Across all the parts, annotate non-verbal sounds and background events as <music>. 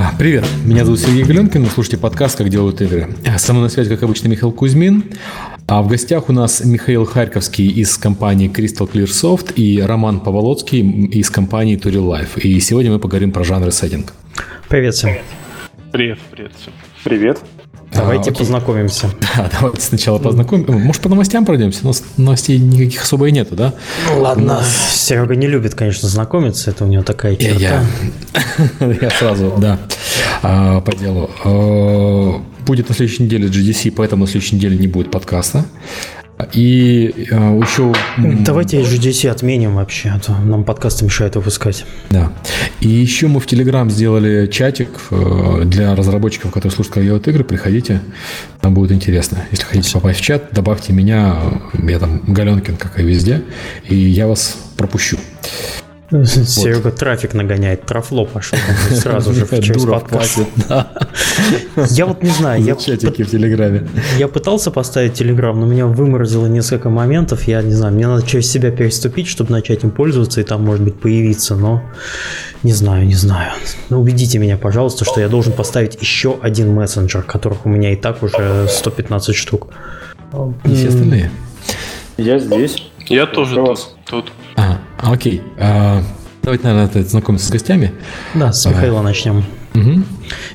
А, привет, меня зовут Сергей Галенкин, вы слушаете подкаст «Как делают игры». Со мной на связи, как обычно, Михаил Кузьмин. А в гостях у нас Михаил Харьковский из компании Crystal Clear Soft и Роман Поволоцкий из компании Turil Life. И сегодня мы поговорим про жанры сеттинг. Привет всем. Привет, привет всем. Привет. Давайте а, познакомимся. <laughs> Да, давайте сначала познакомимся. Может, по новостям пройдемся? Но новостей никаких особо и нету, да? Ну, ладно. Серега не любит, конечно, знакомиться. Это у него такая черта. <laughs> Я сразу, да, а, по делу. А, будет на следующей неделе GDC, поэтому на следующей неделе не будет подкаста. И э, еще... Давайте GDC отменим вообще, а то нам подкасты мешают выпускать. Да. И еще мы в Telegram сделали чатик э, для разработчиков, которые слушают, как делают игры. Приходите, там будет интересно. Если хотите попасть в чат, добавьте меня, я там Галенкин, как и везде, и я вас пропущу. Серега вот. трафик нагоняет, трафло пошел сразу же <laughs> через подкаст. <laughs> Я вот не знаю. Я чатики в Телеграме. Я пытался поставить Телеграм, но меня выморозило несколько моментов. Я не знаю, мне надо через себя переступить, чтобы начать им пользоваться и там, может быть, появиться, но не знаю, не знаю. Ну, убедите меня, пожалуйста, что я должен поставить еще один мессенджер, которых у меня и так уже 115 штук. И все остальные? Я здесь. Я тоже тут. тут. А, окей. А, давайте, наверное, знакомиться с гостями. Да, с Михаила а, начнем. Угу.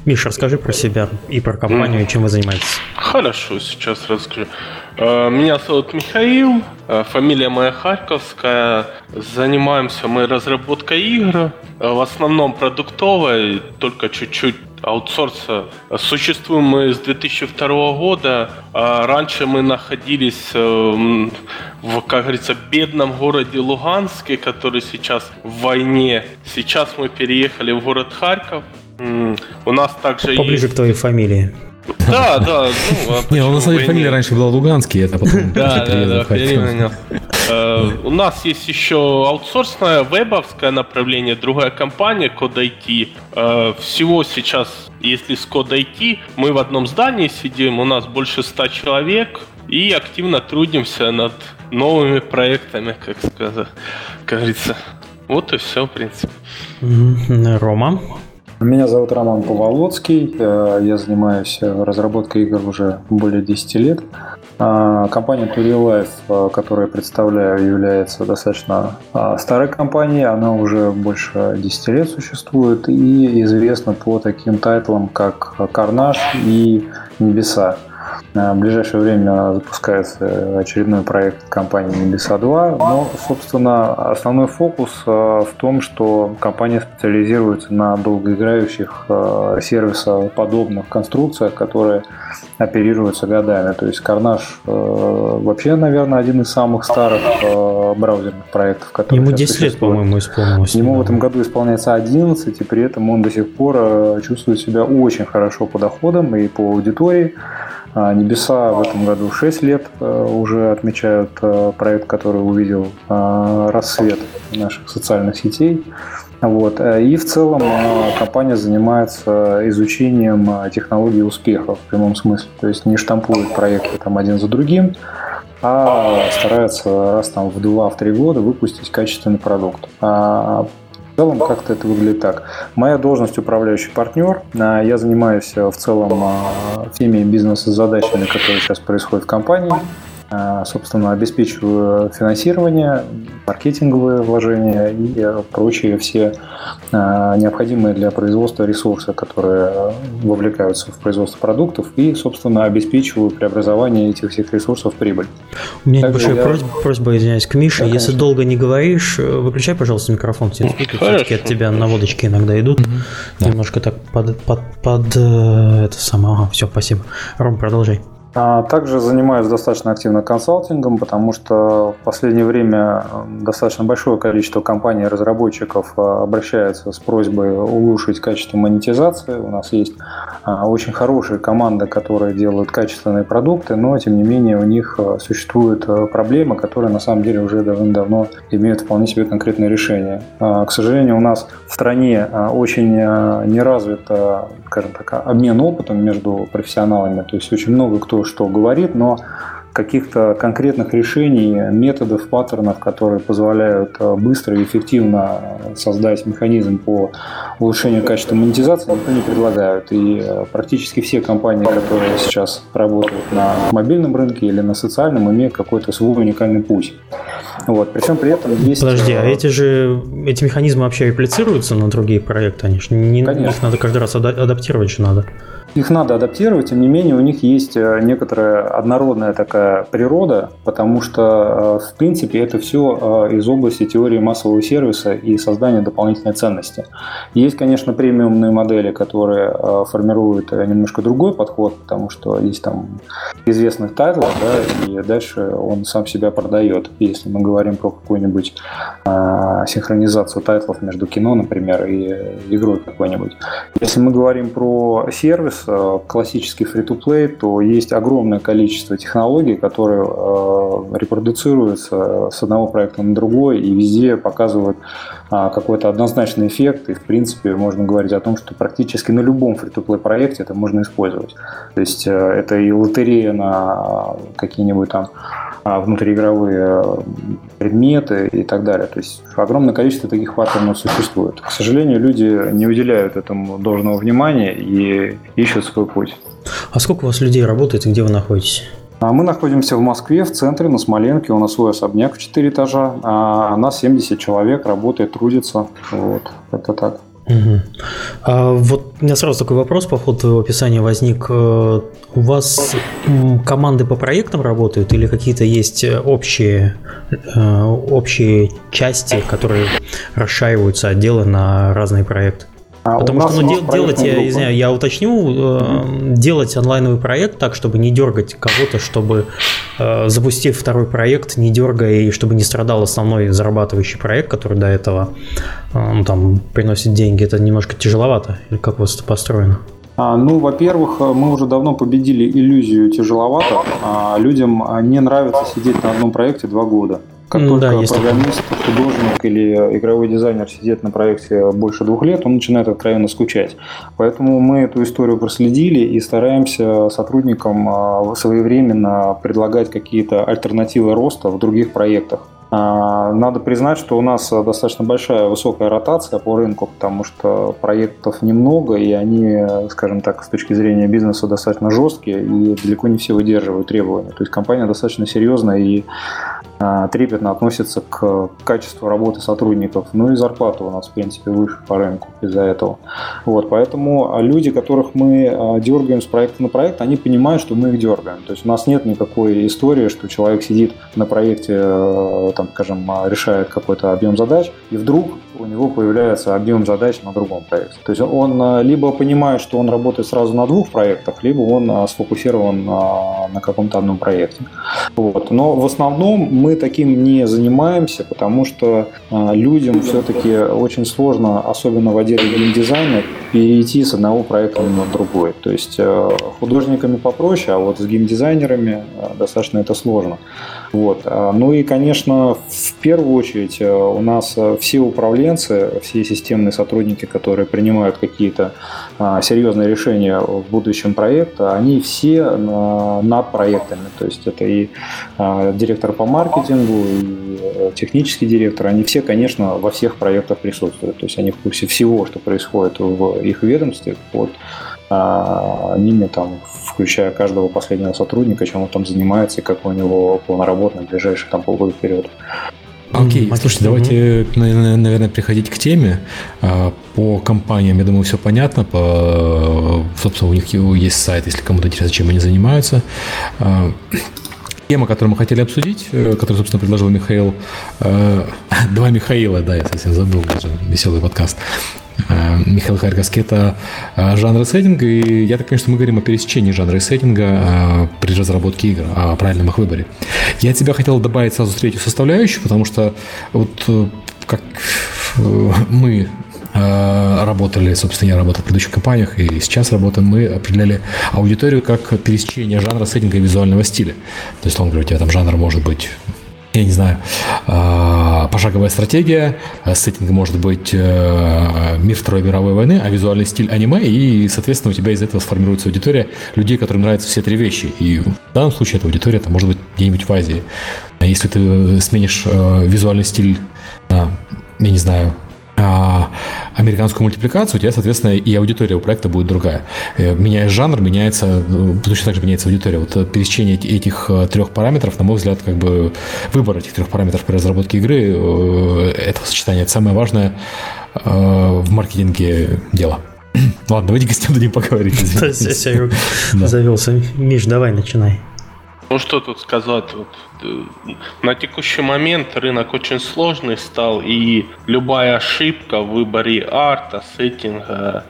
Миша, расскажи про себя и про компанию, mm. и чем вы занимаетесь. Хорошо, сейчас расскажу. А, меня зовут Михаил, а, фамилия моя Харьковская. Занимаемся мы разработкой игр, в основном продуктовой, только чуть-чуть аутсорса. Существуем мы с 2002 года. Раньше мы находились э, в, как говорится, бедном городе Луганске, который сейчас в войне. Сейчас мы переехали в город Харьков. У нас также Поближе есть... к твоей фамилии. Да, да. Ну, а Не, у нас фамилия раньше была Луганский, это потом <laughs> Да, да, да, э, У нас есть еще аутсорсное вебовское направление, другая компания, Code IT. Э, всего сейчас, если с Code IT, мы в одном здании сидим, у нас больше ста человек, и активно трудимся над новыми проектами, как сказать, как говорится. Вот и все, в принципе. Рома? Меня зовут Роман Поволоцкий. Э, я занимаюсь разработкой игр уже более 10 лет. А, компания Turilife, э, которую я представляю, является достаточно а, старой компанией. Она уже больше 10 лет существует и известна по таким тайтлам, как «Карнаж» и «Небеса». В ближайшее время запускается очередной проект компании Небеса 2, но, собственно, основной фокус э, в том, что компания специализируется на долгоиграющих э, сервисоподобных конструкциях, которые оперируются годами. То есть Карнаж э, вообще, наверное, один из самых старых браузерных проектов, которые Ему 10 лет, по-моему, исполнилось. Ему в этом году исполняется 11, и при этом он до сих пор чувствует себя очень хорошо по доходам и по аудитории. А, Небеса в этом году 6 лет э, уже отмечают э, проект, который увидел э, рассвет наших социальных сетей. Вот. И в целом компания занимается изучением технологий успеха в прямом смысле. То есть не штампует проекты там один за другим, а старается раз там в два-три года выпустить качественный продукт. А в целом как-то это выглядит так. Моя должность управляющий партнер. А, я занимаюсь э, в целом а, всеми бизнес-задачами, которые сейчас происходят в компании. А, собственно, обеспечиваю финансирование, маркетинговые вложения и э, прочие все а, необходимые для производства ресурсы, которые вовлекаются в производство продуктов и, собственно, обеспечиваю преобразование этих всех ресурсов в прибыль. У меня Также небольшая я... просьба, просьба, извиняюсь, к Мише. Да, Если конечно. долго не говоришь, э, выключай, пожалуйста, микрофон. Все все-таки от тебя наводочки иногда идут. Угу. Немножко так под, под, под э, это самое. Ага, все, спасибо. Ром, продолжай. А также занимаюсь достаточно активно консалтингом, потому что в последнее время достаточно большое количество компаний-разработчиков а, обращаются с просьбой улучшить качество монетизации. У нас есть а, очень хорошие команды, которые делают качественные продукты, но тем не менее у них существуют проблемы, которые на самом деле уже давным-давно имеют вполне себе конкретное решение. К сожалению, у нас в стране очень не развит, скажем так, обмен опытом между профессионалами, то есть очень много кто что говорит, но каких-то конкретных решений, методов, паттернов, которые позволяют э, быстро и эффективно создать механизм по улучшению качества монетизации, никто не предлагают. И э, практически все компании, которые сейчас работают на мобильном рынке или на социальном, имеют какой-то свой уникальный путь. Вот. Причем при этом есть... Подожди, а эти же эти механизмы вообще реплицируются на другие проекты? Они же не, Конечно. их надо каждый раз адаптировать же надо. Их надо адаптировать, тем не менее у них есть э, некоторая однородная такая природа, потому что, э, в принципе, это все э, из области теории массового сервиса и создания дополнительной ценности. Есть, конечно, премиумные модели, которые формируют немножко другой подход, потому что есть там известный title, да, и дальше он сам себя продает. Если мы говорим про какую-нибудь синхронизацию тайтлов между кино, например, и игрой какой-нибудь. Если мы говорим про сервис, классический free-to-play, то есть огромное количество технологий, которые э, репродуцируются с одного проекта на другой и везде показывают какой-то однозначный эффект. И, в принципе, можно говорить о том, что практически на любом free-to-play проекте это можно использовать. То есть э, это и лотерея на какие-нибудь там а, внутриигровые предметы и так далее. То есть огромное количество таких паттернов существует. К сожалению, люди не уделяют этому должного внимания и ищут свой путь. А сколько у вас людей работает и где вы находитесь? А мы находимся в Москве, в центре, на Смоленке. У нас свой особняк в 4 этажа. А нас 70 человек работает, трудится. Вот, это так. Угу. А вот у меня сразу такой вопрос по ходу твоего описания возник. Э, у вас команды по проектам работают или какие-то есть общие, э, общие части, которые расшаиваются отделы на разные проекты? А Потому что ну, дел, делать, я, извиняю, я уточню, э, делать онлайновый проект так, чтобы не дергать кого-то, чтобы э, запустив второй проект, не дергая и чтобы не страдал основной зарабатывающий проект, который до этого э, ну, там приносит деньги, это немножко тяжеловато. Или как у вас это построено? А, ну, во-первых, мы уже давно победили иллюзию тяжеловато. А людям не нравится сидеть на одном проекте два года. Как ну, только да, программист, художник или игровой дизайнер сидит на проекте больше двух лет, он начинает откровенно скучать. Поэтому мы эту историю проследили и стараемся сотрудникам а, своевременно предлагать какие-то альтернативы роста в других проектах. А, надо признать, что у нас достаточно большая высокая ротация по рынку, потому что проектов немного, и они, скажем так, с точки зрения бизнеса достаточно жесткие, и далеко не все выдерживают требования. То есть компания достаточно серьезная и а, трепетно относится к качеству работы сотрудников. Ну и зарплата у нас, в принципе, выше по рынку из-за этого. Вот, поэтому люди, которых мы а, дергаем с проекта на проект, они понимают, что мы их дергаем. То есть у нас нет никакой истории, что человек сидит на проекте, э, там, скажем, а, решает какой-то объем задач, и вдруг у него появляется объем задач на другом проекте. То есть он либо понимает, что он работает сразу на двух проектах, либо он сфокусирован на каком-то одном проекте. Вот. Но в основном мы таким не занимаемся, потому что а, людям все-таки очень сложно, особенно в отделе геймдизайна, перейти с одного проекта на другой. То есть художниками попроще, а вот с геймдизайнерами достаточно это сложно. Вот. А, ну и, конечно, в первую очередь э, у нас э, все управленцы, все системные сотрудники, которые принимают какие-то а, серьезные решения в будущем проекта, они все над проектами. То есть это и а, директор по маркетингу, и э, технический директор, они все, конечно, во всех проектах присутствуют. То есть они в курсе всего, что происходит в их ведомстве. Вот ними, там, включая каждого последнего сотрудника, чем он там занимается и как у него план на ближайшие там, полгода вперед. Окей, okay. слушайте, давайте, наверное, приходить к теме. А, по компаниям, я думаю, все понятно. По, собственно, у них есть сайт, если кому-то интересно, чем они занимаются. А, тема, которую мы хотели обсудить, э, которую, собственно, предложил Михаил. Э, <laughs> два Михаила, да, я совсем забыл, даже веселый подкаст. Э, Михаил Харьковский – это э, жанр и сеттинг, и я так понимаю, что мы говорим о пересечении жанра и сеттинга э, при разработке игр, о правильном их выборе. Я тебя хотел добавить сразу третью составляющую, потому что вот как мы работали, собственно, я работал в предыдущих компаниях, и сейчас работаем, мы определяли аудиторию как пересечение жанра, сеттинга и визуального стиля. То есть, он говорит, у тебя там жанр может быть я не знаю, пошаговая стратегия, сеттинг может быть мир Второй мировой войны, а визуальный стиль аниме, и, соответственно, у тебя из этого сформируется аудитория людей, которым нравятся все три вещи. И в данном случае эта аудитория это может быть где-нибудь в Азии. А если ты сменишь визуальный стиль, я не знаю, а, американскую мультипликацию, у тебя, соответственно, и аудитория у проекта будет другая. Э, меняешь жанр, меняется, э, точно так же меняется аудитория. Вот э, пересечение этих трех параметров, на мой взгляд, как бы выбор этих трех параметров при разработке игры, этого сочетания, это самое важное в маркетинге дело. <clears throat> Ладно, давайте гостям дадим поговорить. <laughs> <laughs> Завелся. Миш, давай, начинай. Ну что тут сказать? Вот, э, на текущий момент рынок очень сложный стал, и любая ошибка в выборе арта, сеттинга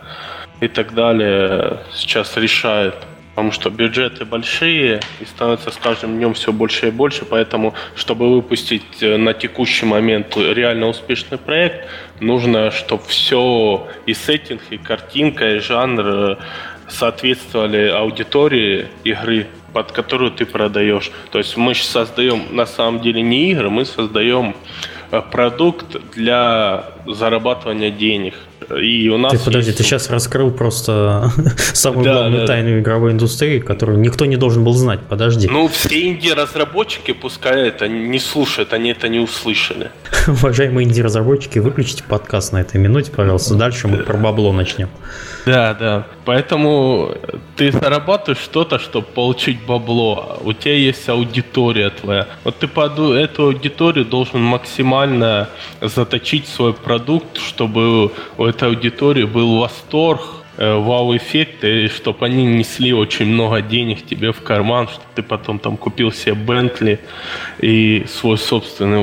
и так далее сейчас решает. Потому что бюджеты большие и становится с каждым днем все больше и больше, поэтому, чтобы выпустить э, на текущий момент реально успешный проект, нужно, чтобы все и сеттинг, и картинка, и жанр э, соответствовали аудитории игры, под которую ты продаешь. То есть мы создаем на самом деле не игры, мы создаем э, продукт для зарабатывания денег. И у нас ты, подожди, есть... ты сейчас раскрыл просто <laughs> самую да, главную да, тайну да. игровой индустрии, которую никто не должен был знать. Подожди. Ну, все инди-разработчики, пускай это не слушают, они это не услышали. <laughs> Уважаемые инди-разработчики, выключите подкаст на этой минуте, пожалуйста. Дальше мы про бабло начнем. Да, да. Поэтому ты зарабатываешь что-то, чтобы получить бабло. У тебя есть аудитория твоя. Вот ты под эту аудиторию должен максимально заточить свой продукт, чтобы у этой аудитории был восторг, э, вау-эффект, и чтобы они несли очень много денег тебе в карман, чтобы ты потом там купил себе Бентли и свой собственный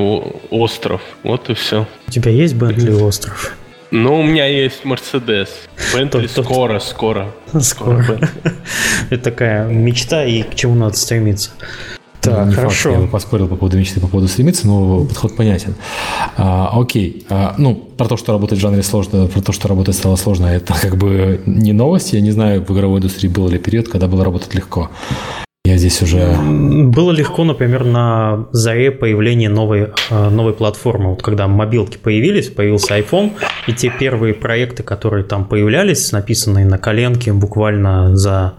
остров. Вот и все. У тебя есть Бентли остров? Ну, у меня есть Мерседес. Бентли скоро, скоро. Скоро. <laughs> Это такая мечта, и к чему надо стремиться. Так, не хорошо. Факт, я бы поспорил по поводу мечты, по поводу стремиться, но подход понятен. А, окей. А, ну, про то, что работать в жанре сложно, про то, что работать стало сложно, это как бы не новость. Я не знаю, в игровой индустрии был ли период, когда было работать легко. Я здесь уже... Было легко, например, на заре появления новой, э, новой платформы. Вот когда мобилки появились, появился iPhone, и те первые проекты, которые там появлялись, написанные на коленке буквально за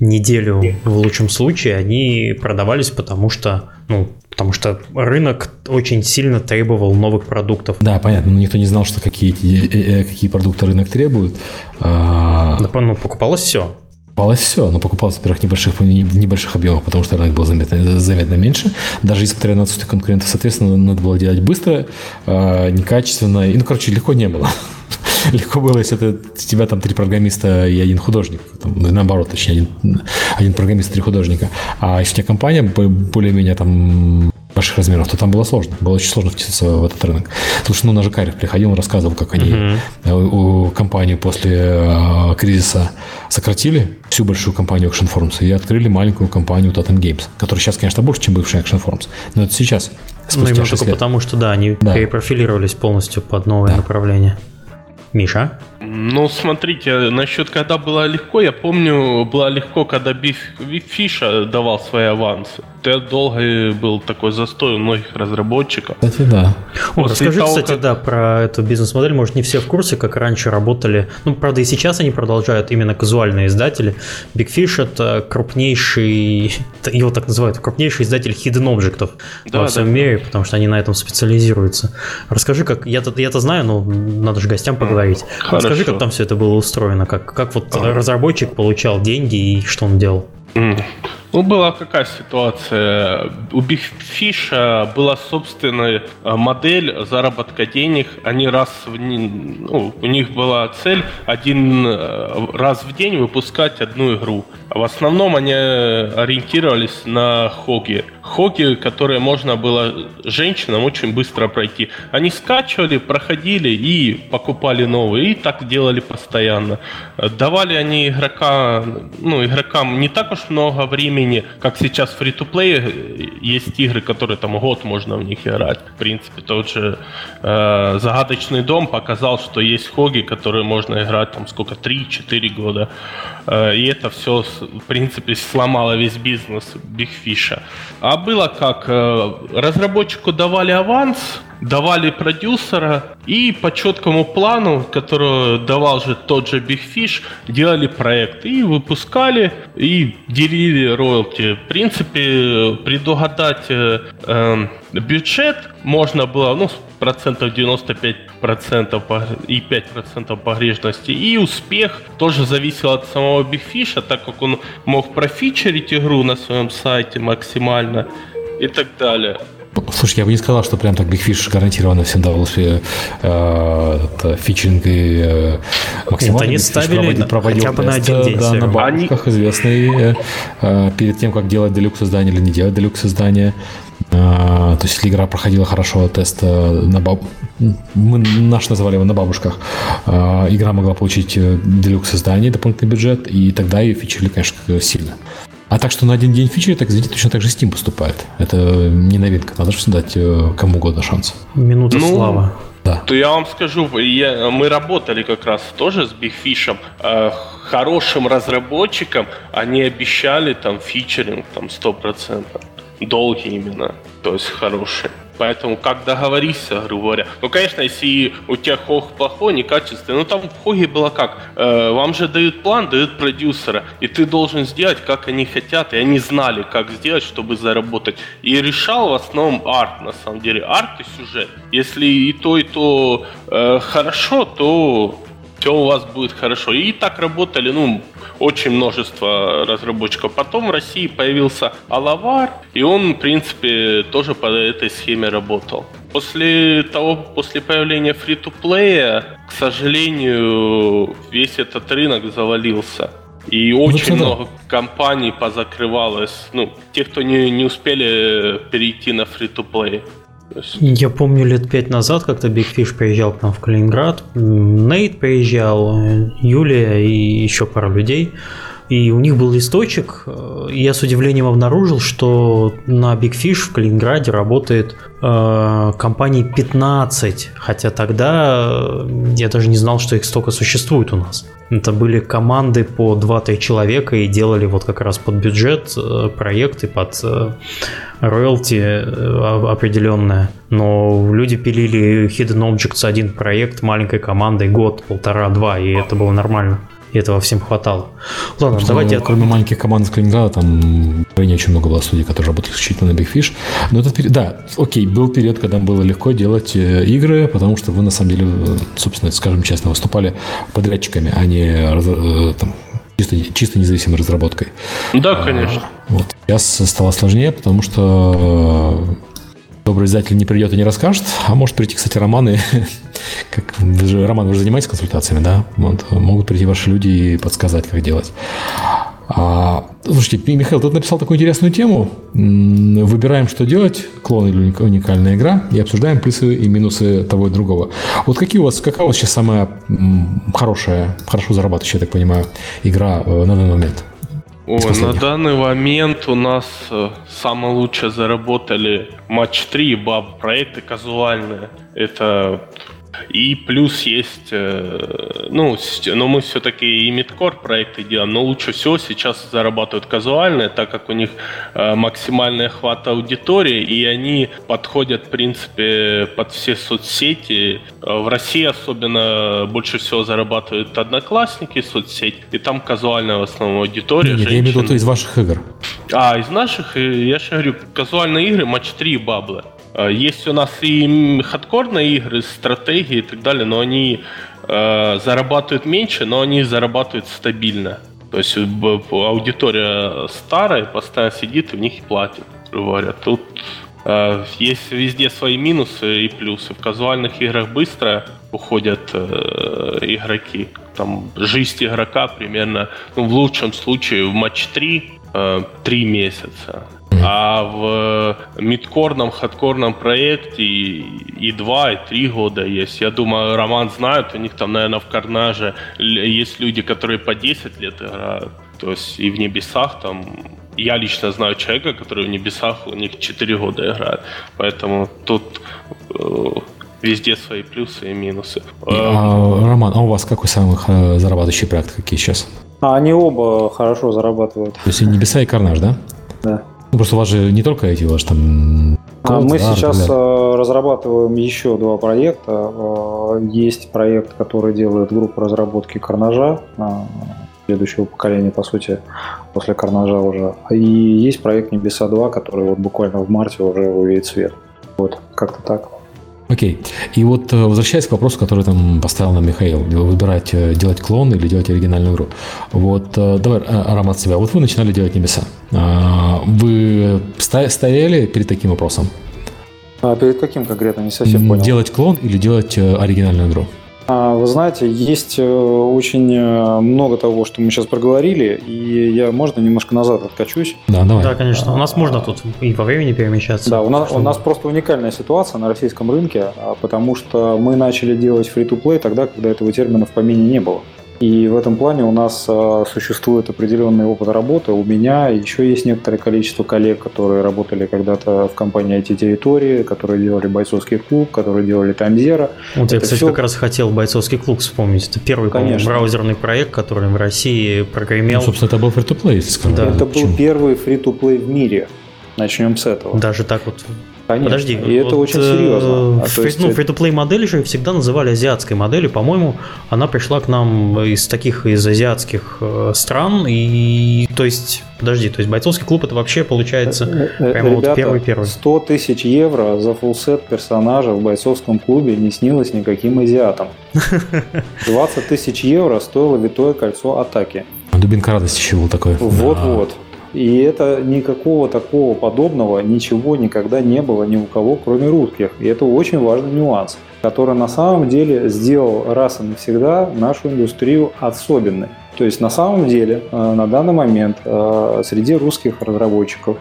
неделю в лучшем случае, они продавались, потому что, ну, потому что рынок очень сильно требовал новых продуктов. Да, понятно, но никто не знал, что какие, э, э, какие продукты рынок требует. А, да, ну, покупалось все покупалось все, но покупалось, во-первых, небольших, небольших объемах, потому что рынок был заметно, заметно меньше. Даже несмотря на отсутствие конкурентов, соответственно, надо было делать быстро, э, некачественно. И, ну, короче, легко не было. <laughs> легко было, если это тебя там три программиста и один художник. Там, ну, наоборот, точнее, один, один программист и три художника. А если у тебя компания более-менее там больших размеров, то там было сложно. Было очень сложно втиснуться в этот рынок. Слушай, ну, на Жакарев приходил, он рассказывал, как они uh-huh. у, компанию после э, кризиса сократили, всю большую компанию Action Forums, и открыли маленькую компанию Totem Games, которая сейчас, конечно, больше, чем бывшая Action Forums. Но это сейчас. Ну, именно только лет. потому, что, да, они да. перепрофилировались полностью под новое да. направление. Миша? Ну, смотрите, насчет когда было легко, я помню, было легко, когда Биф, Фиша давал свои авансы. Это долго был такой застой у многих разработчиков. Кстати, да. О, расскажи, того, кстати, как... да, про эту бизнес-модель. Может, не все в курсе, как раньше работали. Ну, правда, и сейчас они продолжают именно казуальные издатели. Big Fish — это крупнейший, <laughs> его так называют, крупнейший издатель hidden объектов да, во всем да. мире, потому что они на этом специализируются. Расскажи, как... Я-то, я-то знаю, но надо же гостям поговорить. Хорошо. Расскажи, как там все это было устроено, как, как вот ага. разработчик получал деньги и что он делал. Ну, была какая ситуация. У Big Fish была собственная э, модель заработка денег. Они раз в ну, у них была цель один э, раз в день выпускать одну игру. В основном они ориентировались на хоги. Хоги, которые можно было женщинам очень быстро пройти. Они скачивали, проходили и покупали новые. И так делали постоянно. Давали они игрока, ну, игрокам не так уж много времени, как сейчас фри to play Есть игры, которые там год можно в них играть. В принципе, тот же э, Загадочный дом показал, что есть хоги, которые можно играть там сколько, 3-4 года. Э, и это все в принципе, сломало весь бизнес Fish. А было как? Э, разработчику давали аванс, давали продюсера и по четкому плану, который давал же тот же Big Fish, делали проект и выпускали и делили роялти. В принципе, предугадать э, э, бюджет можно было, ну, процентов 95 процентов и 5 процентов погрешности. И успех тоже зависел от самого Big Fish, так как он мог профичерить игру на своем сайте максимально и так далее. Слушай, я бы не сказал, что прям так Big Fish гарантированно всем давал э, это, фичинг и э, максимально. Нет, они ставили проводил, проводил хотя бы на один день. Да, на бабушках они... известный э, перед тем, как делать делюкс издание или не делать делюкс издание. Э, то есть, если игра проходила хорошо тест на баб... Мы наш называли его на бабушках. Э, игра могла получить э, делюкс издание, дополнительный бюджет, и тогда ее фичерили, конечно, сильно. А так что на один день фичи, так извините, точно так же Steam поступает. Это не новинка. Надо же дать э, кому угодно шанс. Минута ну, слава. Да. То я вам скажу, я, мы работали как раз тоже с Big Fish. Э, хорошим разработчикам они обещали там фичеринг там 100%. Долгий именно. То есть хороший. Поэтому как договориться, грубо говоря. Ну, конечно, если у тебя хог плохой, некачественный, ну там в хоге было как? Э, вам же дают план, дают продюсера, и ты должен сделать, как они хотят, и они знали, как сделать, чтобы заработать. И решал в основном арт, на самом деле. Арт и сюжет. Если и то, и то э, хорошо, то все у вас будет хорошо. И так работали, ну, очень множество разработчиков. Потом в России появился Алавар, и он, в принципе, тоже по этой схеме работал. После того, после появления фри-то-плея, к сожалению, весь этот рынок завалился. И очень ну, много компаний позакрывалось. Ну, те, кто не, не успели перейти на фри-то-плей. Я помню лет пять назад как-то Big Fish приезжал к нам в Калининград, Нейт приезжал, Юлия и еще пара людей. И у них был листочек, и я с удивлением обнаружил, что на Big Fish в Калининграде работает э, компаний 15, хотя тогда э, я даже не знал, что их столько существует у нас. Это были команды по 2-3 человека и делали вот как раз под бюджет э, проекты, под э, роялти э, определенное. Но люди пилили Hidden Objects один проект маленькой командой год, полтора, два, и это было нормально. И этого всем хватало. Ладно, Потому давайте... Кроме от... маленьких команд из Калининграда, там не очень много было студий, которые работали исключительно на Big Fish. Но этот период, да, окей, был период, когда было легко делать э, игры, потому что вы, на самом деле, собственно, скажем честно, выступали подрядчиками, а не там, чисто, чисто независимой разработкой. Да, конечно. А, вот. Сейчас стало сложнее, потому что э, добрый издатель не придет и не расскажет, а может прийти, кстати, Роман и <laughs> как вы же, Роман, вы же занимаетесь консультациями, да? Вот, могут прийти ваши люди и подсказать, как делать. А, слушайте, Михаил, ты написал такую интересную тему. Выбираем, что делать, клон или уникальная игра, и обсуждаем плюсы и минусы того и другого. Вот какие у вас, какая у вас сейчас самая хорошая, хорошо зарабатывающая, я так понимаю, игра э, на данный момент? О, на данный момент у нас э, самые лучшие заработали матч 3 и баб проекты казуальные. Это и плюс есть, э, ну, но мы все-таки и мидкор проекты делаем, но лучше всего сейчас зарабатывают казуальные, так как у них э, максимальный охват аудитории, и они подходят, в принципе, под все соцсети. Э, в России особенно больше всего зарабатывают одноклассники соцсеть, и там казуальная в основном аудитория. Нет, нет я имею в виду из ваших игр. А, из наших, я же говорю, казуальные игры, матч 3 и баблы. Есть у нас и хардкорные игры, стратегии и так далее, но они э, зарабатывают меньше, но они зарабатывают стабильно. То есть аудитория старая, постоянно сидит в них и платит, говоря. Тут э, есть везде свои минусы и плюсы. В казуальных играх быстро уходят э, игроки. Там жизнь игрока примерно, ну, в лучшем случае в матч 3, э, 3 месяца. А в мидкорном, хардкорном проекте и 2, и 3 года есть. Я думаю, Роман знает, у них там, наверное, в Карнаже есть люди, которые по 10 лет играют. То есть и в Небесах там... Я лично знаю человека, который в Небесах у них 4 года играет. Поэтому тут э, везде свои плюсы и минусы. А, Роман, а у вас какой самый э, зарабатывающий проект какие сейчас? А они оба хорошо зарабатывают. То есть и Небеса, и Карнаж, да? Да. Ну, просто у вас же не только эти, у вас там Код, Мы да, сейчас да. разрабатываем еще два проекта. Есть проект, который делает группа разработки Карнажа следующего поколения, по сути, после Карнажа уже. И есть проект Небеса 2, который вот буквально в марте уже увидит свет. Вот, как-то так. Окей. И вот э, возвращаясь к вопросу, который там поставил нам Михаил, выбирать, э, делать клон или делать оригинальную игру. Вот э, давай, Арам, от себя. Вот вы начинали делать небеса. А, вы стояли перед таким вопросом? А перед каким конкретно? Не совсем понял. Делать клон или делать оригинальную игру? А, вы знаете, есть э, очень э, много того, что мы сейчас проговорили, и я, можно, немножко назад откачусь? Да, давай. Да, конечно. У нас можно тут и во времени перемещаться. Да, у нас, у нас просто уникальная ситуация на российском рынке, а, потому что мы начали делать free-to-play тогда, когда этого термина в помине не было. И в этом плане у нас а, существует определенный опыт работы. У меня еще есть некоторое количество коллег, которые работали когда-то в компании IT-территории, которые делали бойцовский клуб, которые делали Таймзера. Вот я, кстати, все... как раз хотел бойцовский клуб вспомнить. Это первый браузерный проект, который в России прогремел. Ну, собственно, это был free-to-play, Да. Это был первый free-to-play в мире. Начнем с этого. Даже так вот Конечно. Подожди, и вот, это очень серьезно. А, фри, ну, free-to-play модели же всегда называли азиатской моделью. По-моему, она пришла к нам из таких из азиатских э, стран. И то есть, подожди, то есть бойцовский клуб это вообще получается э, э, прямо Ребята, вот первый-первый. 100 тысяч евро за фулсет персонажа в бойцовском клубе не снилось никаким азиатам. <laughs> 20 тысяч евро стоило витое кольцо атаки. Дубинка радости еще был такой. Вот-вот. И это никакого такого подобного ничего никогда не было ни у кого, кроме русских. И это очень важный нюанс, который на самом деле сделал раз и навсегда нашу индустрию особенной. То есть на самом деле э, на данный момент э, среди русских разработчиков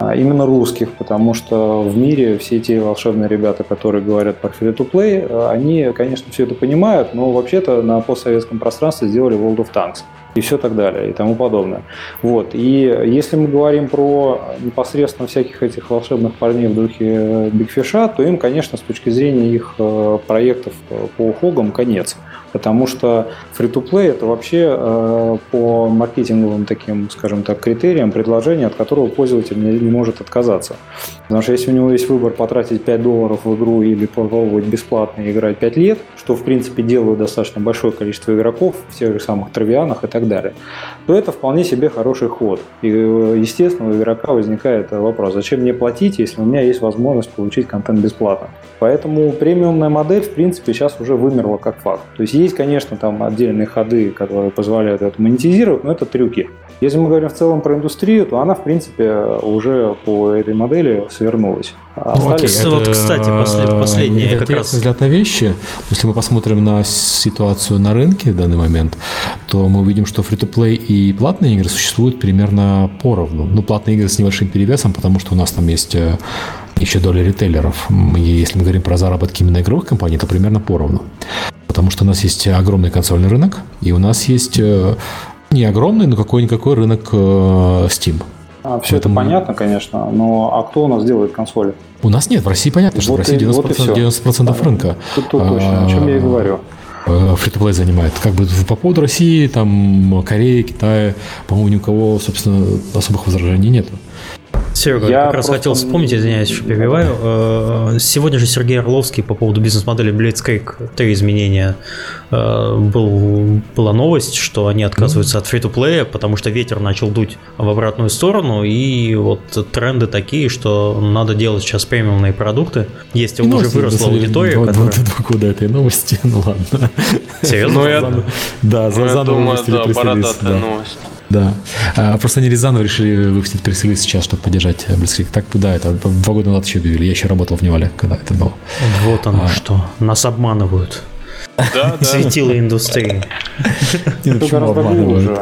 э, именно русских, потому что в мире все те волшебные ребята, которые говорят про free-to-play, они, конечно, все это понимают, но вообще-то на постсоветском пространстве сделали World of Tanks и все так далее и тому подобное. Вот. И если мы говорим про непосредственно всяких этих волшебных парней в духе Big Fish, то им, конечно, с точки зрения их э, проектов э, по хогам конец. Потому что free-to-play это вообще э, по маркетинговым таким, скажем так, критериям предложение, от которого пользователь не может отказаться. Потому что если у него есть выбор потратить 5 долларов в игру или попробовать бесплатно играть 5 лет, что в принципе делают достаточно большое количество игроков в тех же самых травианах и так далее, то это вполне себе хороший ход. И, естественно, у игрока возникает вопрос, зачем мне платить, если у меня есть возможность получить контент бесплатно. Поэтому премиумная модель, в принципе, сейчас уже вымерла как факт. То есть есть, конечно, там отдельные ходы, которые позволяют это монетизировать, но это трюки. Если мы говорим в целом про индустрию, то она, в принципе, уже по этой модели свернулась. Ну, окей, это, вот, кстати, послед, последнее это как раз... взгляд на вещи. Если мы посмотрим на ситуацию на рынке в данный момент, то мы увидим, что free-to-play и платные игры существуют примерно поровну. Ну, платные игры с небольшим перевесом, потому что у нас там есть э, еще доля ритейлеров. И если мы говорим про заработки именно игровых компаний, то примерно поровну. Потому что у нас есть огромный консольный рынок, и у нас есть э, не огромный, но какой-никакой рынок э, Steam. А, все это понятно, конечно, но а кто у нас делает консоли? У нас нет, в России понятно, что вот в России 90%, вот 90% да, рынка. Тут, тут точно, о чем я и говорю фри-то-плей э, занимает. Как бы по поводу России, там, Кореи, Китая, по-моему, ни у кого, собственно, особых возражений нет. Серега, я как раз хотел вспомнить, извиняюсь, что перебиваю. Э, сегодня же Сергей Орловский по поводу бизнес-модели Blitzcrank 3 изменения э, был, была новость, что они отказываются mm-hmm. от фри-то-плея, потому что ветер начал дуть в обратную сторону, и вот тренды такие, что надо делать сейчас премиумные продукты. Есть ну, уже выросла аудитория, два, которая... Два года этой новости, <laughs> ну ладно. Серьезно? Ну, я... Да, за, ну, я думаю, это бородатая новость. Да. А, просто они Рязанов решили выпустить пресс сейчас, чтобы поддержать Blitzkrieg. Так, да, это два года назад еще объявили. Я еще работал в Невале, когда это было. Вот оно а, что. Нас обманывают. Да, да. Индустрии. Все гораздо глубже.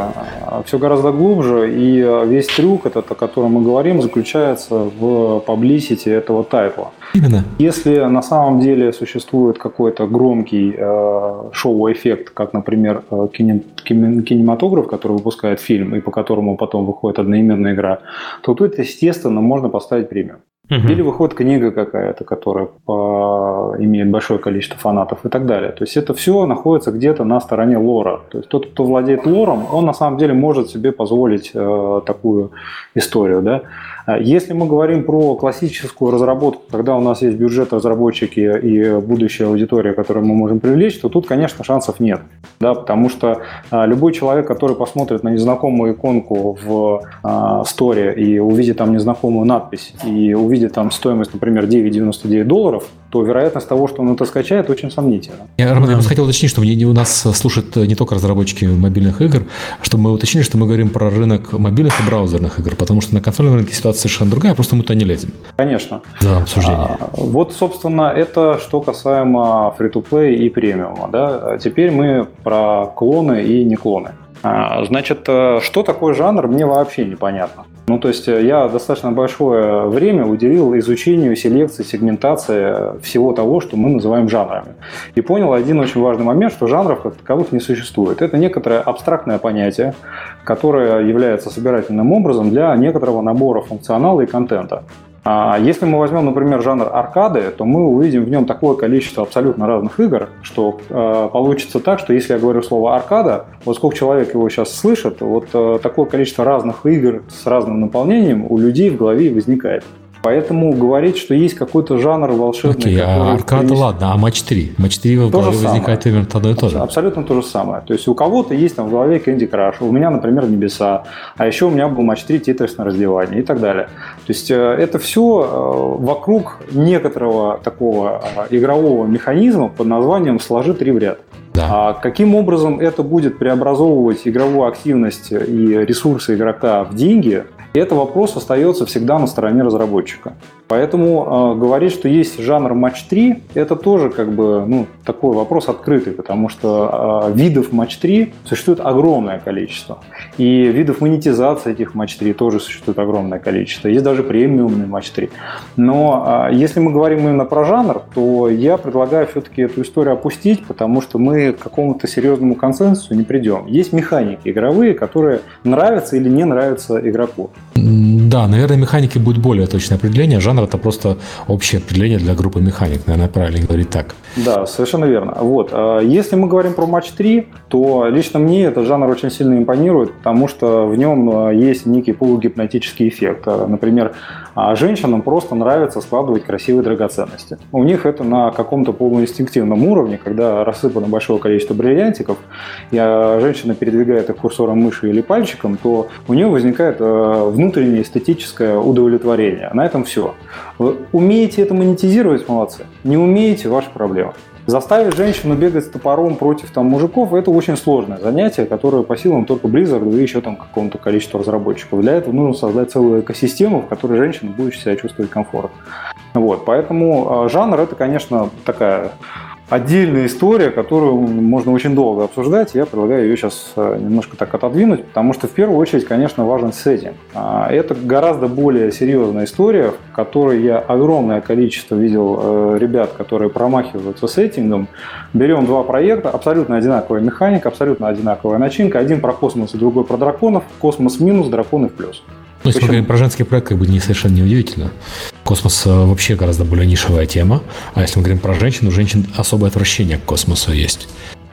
Все гораздо глубже. И весь трюк, этот, о котором мы говорим, заключается в паблисити этого тайпа. Именно. Если на самом деле существует какой-то громкий э, шоу-эффект, как, например, э, кинематограф, который выпускает фильм и по которому потом выходит одноименная игра, то тут, естественно, можно поставить премию. Угу. Или выходит книга какая-то, которая по... имеет большое количество фанатов и так далее. То есть это все находится где-то на стороне лора. То есть тот, кто владеет лором, он на самом деле может себе позволить э, такую историю. Да? А если мы говорим про классическую разработку, когда у нас есть бюджет разработчики и будущая аудитория, которую мы можем привлечь, то тут, конечно, шансов нет. Да, потому что а, любой человек, который посмотрит на незнакомую иконку в а, сторе и увидит там незнакомую надпись и увидит там стоимость, например, 9,99 долларов, то вероятность того, что он это скачает, очень сомнительна. Я, Роман, я просто хотел уточнить, что у нас слушают не только разработчики мобильных игр, чтобы мы уточнили, что мы говорим про рынок мобильных и браузерных игр, потому что на консольном рынке ситуация совершенно другая, просто мы туда не лезем. Конечно. За обсуждение. А, вот, собственно, это что касаемо free-to-play и премиума. Да? Теперь мы про клоны и не клоны. А, значит, э, что такое жанр, мне вообще непонятно. Ну, то есть э, я достаточно большое время уделил изучению селекции, сегментации всего того, что мы называем жанрами. И понял один очень важный момент, что жанров как таковых не существует. Это некоторое абстрактное понятие, которое является собирательным образом для некоторого набора функционала и контента. А если мы возьмем, например, жанр аркады, то мы увидим в нем такое количество абсолютно разных игр, что э, получится так, что если я говорю слово аркада, вот сколько человек его сейчас слышит, вот э, такое количество разных игр с разным наполнением у людей в голове возникает. Поэтому говорить, что есть какой-то жанр волшебный... Окей, okay, а аркада, принес... ладно, а матч 3? Матч 3 в голове возникает примерно одно и то же. Абсолютно то же самое. То есть у кого-то есть там в голове Candy Crush, у меня, например, Небеса, а еще у меня был матч 3 Тетрис на раздевании и так далее. То есть э, это все э, вокруг некоторого такого э, игрового механизма под названием «сложи три в ряд». Да. А каким образом это будет преобразовывать игровую активность и ресурсы игрока в деньги, это вопрос остается всегда на стороне разработчика. Поэтому э, говорить, что есть жанр матч 3, это тоже как бы ну, такой вопрос открытый, потому что э, видов матч 3 существует огромное количество. И видов монетизации этих матч 3 тоже существует огромное количество. Есть даже премиумный матч 3. Но э, если мы говорим именно про жанр, то я предлагаю все-таки эту историю опустить, потому что мы к какому-то серьезному консенсусу не придем. Есть механики игровые, которые нравятся или не нравятся игроку. Да, наверное, механики будет более точное определение. Жанр это просто общее определение для группы механик, наверное, правильно говорить так. Да, совершенно верно. Вот. А если мы говорим про матч 3, то лично мне этот жанр очень сильно импонирует, потому что в нем а, есть некий полугипнотический эффект. А, например, женщинам просто нравится складывать красивые драгоценности. У них это на каком-то полуинстинктивном уровне, когда рассыпано большое количество бриллиантиков, и женщина передвигает их курсором мыши или пальчиком, то у нее возникает внутреннее эстетическое удовлетворение. На этом все. Вы умеете это монетизировать, молодцы. Не умеете, ваша проблема. Заставить женщину бегать с топором против там, мужиков – это очень сложное занятие, которое по силам только Blizzard и еще там какому-то количеству разработчиков. Для этого нужно создать целую экосистему, в которой женщина будет себя чувствовать комфортно. Вот, поэтому а, жанр – это, конечно, такая отдельная история, которую можно очень долго обсуждать. Я предлагаю ее сейчас э, немножко так отодвинуть, потому что в первую очередь, конечно, важен сеттинг. А, это гораздо более серьезная история, в которой я огромное количество видел э, ребят, которые промахиваются сеттингом. Берем два проекта, абсолютно одинаковая механика, абсолютно одинаковая начинка. Один про космос, другой про драконов. Космос минус, драконы в плюс. Ну, если мы говорим про женский проект, как бы не совершенно неудивительно. Космос э, вообще гораздо более нишевая тема. А если мы говорим про женщин, у женщин особое отвращение к космосу есть.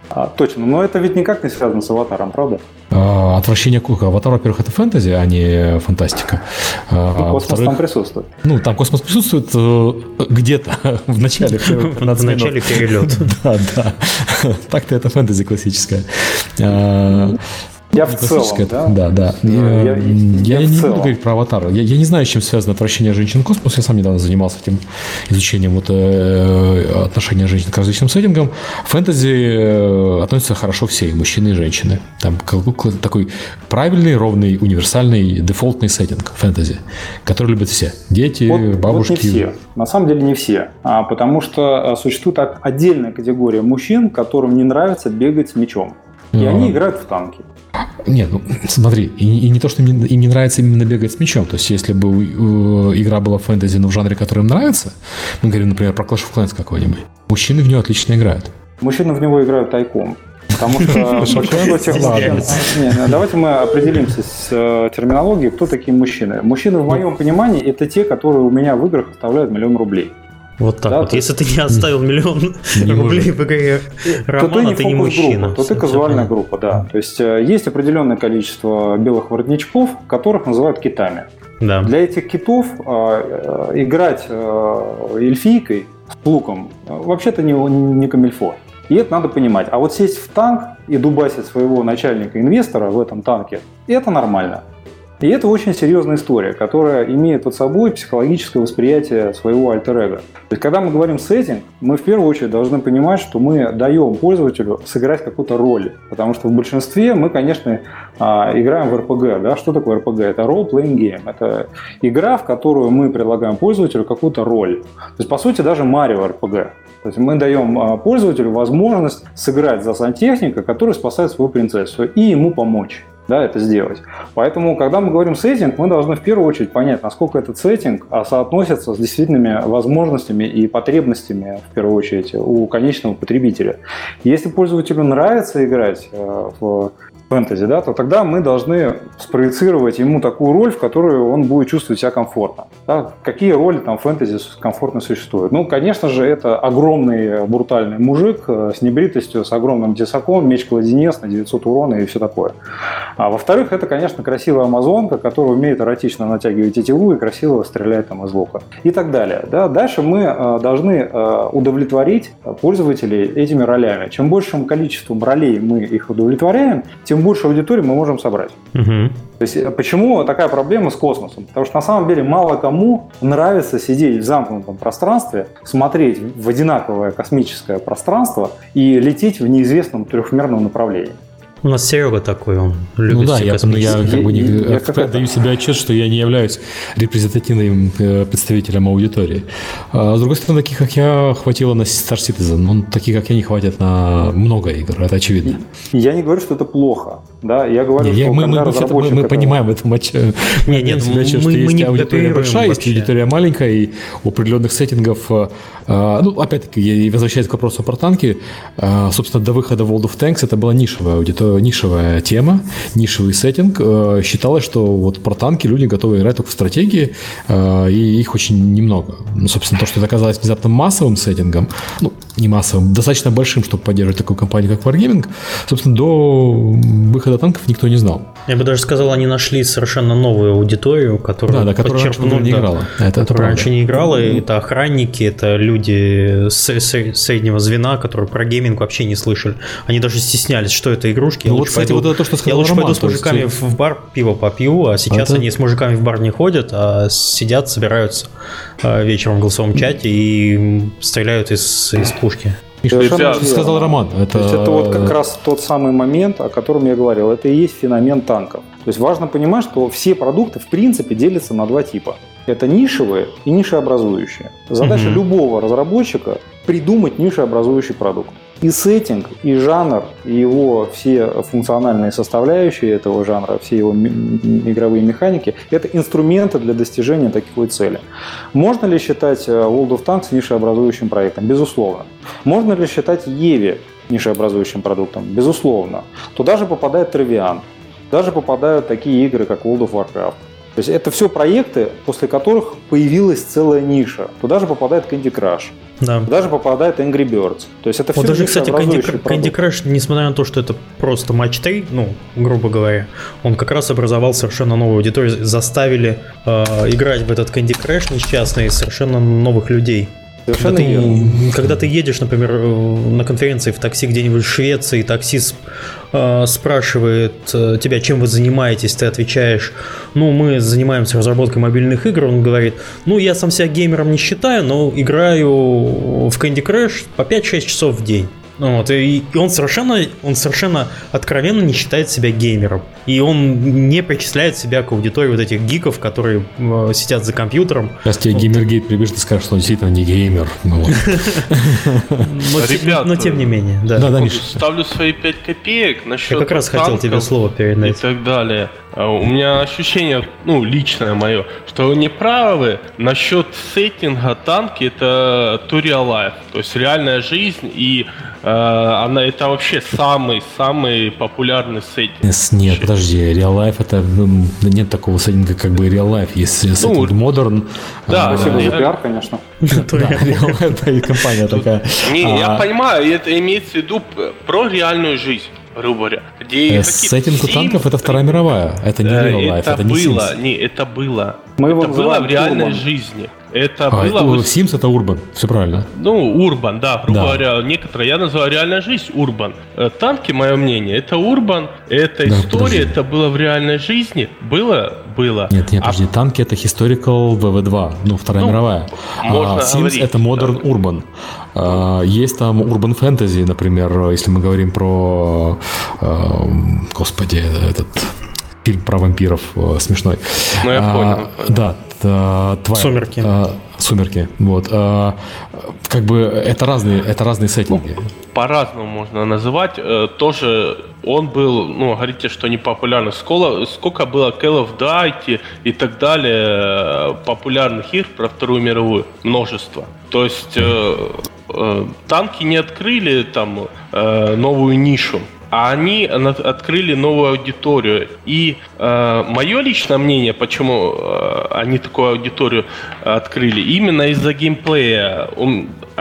А, точно, но это ведь никак не связано с аватаром, правда? А, отвращение к аватару, во-первых, это фэнтези, а не фантастика. А, ну, космос там присутствует. Ну, там космос присутствует э, где-то <laughs> в начале. <laughs> В начале перелет. <laughs> Да, да. Так-то это фэнтези классическое. Я в целом, да? Да, да. Я, я, я, я не буду говорить про аватар. Я, я не знаю, с чем связано отвращение женщин в космос. Я сам недавно занимался этим изучением вот, э, отношения женщин к различным сеттингам. Фэнтези э, относятся хорошо все, и мужчины, и женщины. Там такой правильный, ровный, универсальный, дефолтный сеттинг фэнтези, который любят все. Дети, вот, бабушки. Вот не все. На самом деле не все. А, потому что э, существует отдельная категория мужчин, которым не нравится бегать с мечом. И они играют в танки. Нет, ну <clears throat> смотри, и, и не то, что им, им не нравится именно бегать с мячом. То есть, если бы э, игра была фэнтези, но в жанре, который им нравится, мы говорим, например, про Clash of Clans какой-нибудь, мужчины в нее отлично играют. Мужчины в него играют тайком. Потому что <laughs> большинство тех ну, Давайте мы определимся с э, терминологией, кто такие мужчины. Мужчины, в моем понимании, это те, которые у меня в играх оставляют миллион рублей. Вот так да, вот. Если ты не <laughs> оставил миллион рублей в игре романа, ты не мужчина. То ты казуальная группа, да. То есть э, есть определенное количество белых воротничков, которых называют китами. Да. Для этих китов э, играть э, эльфийкой с луком вообще-то не, не камильфо. И это надо понимать. А вот сесть в танк и дубасить своего начальника-инвестора в этом танке, это нормально. И это очень серьезная история, которая имеет под собой психологическое восприятие своего альтер-эго. То есть, когда мы говорим сеттинг, мы в первую очередь должны понимать, что мы даем пользователю сыграть какую-то роль. Потому что в большинстве мы, конечно, а, играем в RPG. Да? Что такое RPG? Это role-playing game. Это игра, в которую мы предлагаем пользователю какую-то роль. То есть, по сути, даже Mario RPG. То есть мы даем а, пользователю возможность сыграть за сантехника, который спасает свою принцессу, и ему помочь да, это сделать. Поэтому, когда мы говорим сеттинг, мы должны в первую очередь понять, насколько этот сеттинг а, соотносится с действительными возможностями и потребностями, в первую очередь, у конечного потребителя. Если пользователю нравится играть э, в фэнтези, да, то тогда мы должны спроецировать ему такую роль, в которой он будет чувствовать себя комфортно. Да? Какие роли там в фэнтези комфортно существуют? Ну, конечно же, это огромный брутальный мужик э, с небритостью, с огромным тесаком, меч-кладенец на 900 урона и все такое. А во-вторых, это, конечно, красивая амазонка, которая умеет эротично натягивать тетиву и красиво стрелять там из лука. И так далее. Да? Дальше мы э, должны э, удовлетворить пользователей этими ролями. Чем большим количеством ролей мы их удовлетворяем, тем тем больше аудитории мы можем собрать. Угу. То есть э, почему такая проблема с космосом? Потому что на самом деле мало кому нравится сидеть в замкнутом пространстве, смотреть в одинаковое космическое пространство и лететь в неизвестном трехмерном направлении. У нас Серега такой, он любит Ну да, я, я как бы не, я, я как даю себе отчет, что я не являюсь репрезентативным э, представителем аудитории. А, с другой стороны, таких, как я, хватило на Star Citizen. Ну, таких, как я, не хватит на много игр, это очевидно. Я не говорю, что это плохо. Да, я говорю, не, что мы, мы, мы, мы понимаем это матч. <laughs> Не, нет, себя отчет, что есть аудитория большая, есть аудитория маленькая, и у определенных сеттингов, э, э, ну, опять-таки, возвращаясь к вопросу про танки, собственно, до выхода World of Tanks это была нишевая аудитория нишевая тема, нишевый сеттинг. Э, считалось, что вот про танки люди готовы играть только в стратегии, э, и их очень немного. Ну, собственно, то, что это оказалось внезапно массовым сеттингом, ну, не массовым, достаточно большим, чтобы поддерживать такую компанию, как Wargaming, собственно, до выхода танков никто не знал. Я бы даже сказал, они нашли совершенно новую аудиторию, которая, да, да, которая раньше не играла. Это, которая раньше не играла, и это охранники, это люди среднего звена, которые про гейминг вообще не слышали. Они даже стеснялись, что это игрушки. Ну, вот, кстати, пойду, вот это то, что сказал Я лучше Роман, пойду с мужиками есть... в бар пиво попью, а сейчас это... они с мужиками в бар не ходят, а сидят, собираются а, вечером в голосовом чате и стреляют из, из пушки. Совершенно что сказал Роман. Это... То есть это вот как раз тот самый момент, о котором я говорил. Это и есть феномен танков. То есть важно понимать, что все продукты в принципе делятся на два типа. Это нишевые и нишеобразующие. Задача угу. любого разработчика придумать нишеобразующий продукт и сеттинг, и жанр, и его все функциональные составляющие этого жанра, все его игровые механики – это инструменты для достижения такой цели. Можно ли считать э, World of Tanks нишеобразующим проектом? Безусловно. Можно ли считать Еви нишеобразующим продуктом? Безусловно. Туда же попадает Травиан, даже попадают такие игры, как World of Warcraft. То есть это все проекты, после которых появилась целая ниша. Туда же попадает Candy Crush. Да. Туда же попадает Angry Birds. То есть это вот все даже, кстати, Candy, Candy Crush, несмотря на то, что это просто матч 3, ну, грубо говоря, он как раз образовал совершенно новую аудиторию, заставили э, играть в этот Candy Crush несчастный совершенно новых людей. Совершенно когда ты, когда ты едешь, например, на конференции в такси где-нибудь в Швеции, таксист э, спрашивает э, тебя, чем вы занимаетесь, ты отвечаешь, ну, мы занимаемся разработкой мобильных игр, он говорит, ну, я сам себя геймером не считаю, но играю в Candy Crush по 5-6 часов в день. Ну вот, и он совершенно, он совершенно откровенно не считает себя геймером. И он не причисляет себя к аудитории вот этих гиков, которые э, сидят за компьютером. Сейчас тебе вот. геймергейт прибежит и скажет, что он действительно не геймер. Ну <laughs> но тем не менее, да. Ставлю свои 5 копеек насчет Я как раз хотел тебе слово передать. И так далее. А у меня ощущение, ну, личное мое, что вы не правы насчет сеттинга танки, это to real life, то есть реальная жизнь, и э, она это вообще самый-самый популярный сеттинг. Нет, подожди, real life это, ну, нет такого сеттинга, как бы real life, есть ну, сеттинг modern. Да, а, спасибо за пиар, конечно. <laughs> Да, компания такая. Не, я а. понимаю, это имеется в виду про реальную жизнь. Грубо говоря. Где э, сеттинг у танков это Вторая мировая, это не Real Life, это, это не было, Sims. не, это было. Мы это было в реальной жизни. Это а, было... Ну, Sims это Урбан, все правильно. Ну, Урбан, да, грубо да. говоря, некоторые, я называю реальная жизнь Урбан. Э, танки, мое мнение, это Урбан, это да, история, подожди. это было в реальной жизни, было, было. Нет, нет, а... подожди, танки это Historical VV2, ну, Вторая ну, мировая. Можно а Sims говорить, это Modern да. Urban. А, есть там Urban Fantasy, например, если мы говорим про, а, господи, этот фильм про вампиров э, смешной. Ну, я понял. А, да, Твайт. Сумерки. А, сумерки. Вот. А, как бы это разные, это разные сеттинги. По-разному можно называть. Э, тоже он был, ну, говорите, что не популярный. Сколько, сколько было Call of Duty и так далее э, популярных игр про Вторую мировую? Множество. То есть э, э, танки не открыли там э, новую нишу а они открыли новую аудиторию. И э, мое личное мнение, почему э, они такую аудиторию открыли, именно из-за геймплея.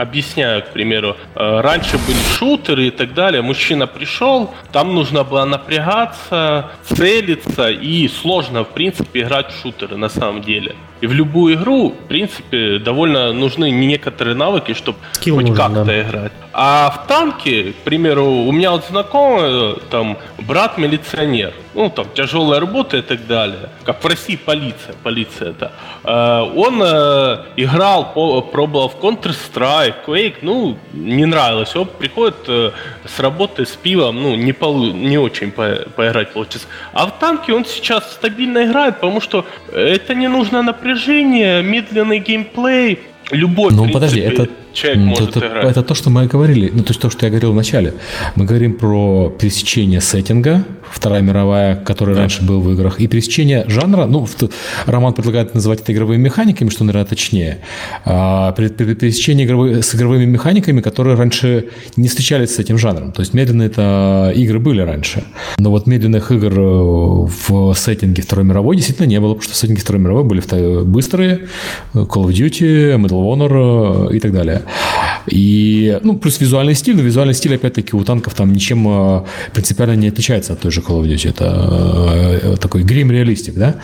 Объясняю, к примеру, э, раньше были шутеры и так далее. Мужчина пришел, там нужно было напрягаться, целиться, и сложно, в принципе, играть в шутеры на самом деле. И в любую игру, в принципе, довольно нужны некоторые навыки, чтобы Скилл хоть как-то да. играть. А в танке, к примеру, у меня вот знакомый, там, брат милиционер, ну, там, тяжелая работа и так далее, как в России полиция, полиция это. Э, он э, играл, пробовал в Counter-Strike, Quake, ну, не нравилось. Он приходит э, с работы с пивом, ну, не, полу, не очень по, поиграть получится. А в танке он сейчас стабильно играет, потому что это не нужно напряжение, медленный геймплей, любой, ну, подожди, это человек может это, играть. Это то, что мы говорили, ну, то есть то, что я говорил в начале. Мы говорим про пересечение сеттинга, Вторая мировая, который да. раньше был в играх, и пересечение жанра, ну, Роман предлагает называть это игровыми механиками, что, наверное, точнее. А, пересечение игровой, с игровыми механиками, которые раньше не встречались с этим жанром. То есть медленные это игры были раньше. Но вот медленных игр э, в сеттинге Второй мировой действительно не было, потому что сеттинги Второй мировой были быстрые, Call of Duty, Medal of Honor э, и так далее. И, ну, плюс визуальный стиль, но визуальный стиль, опять-таки, у танков там ничем э, принципиально не отличается от той же Call of Duty. Это э, такой грим-реалистик, да?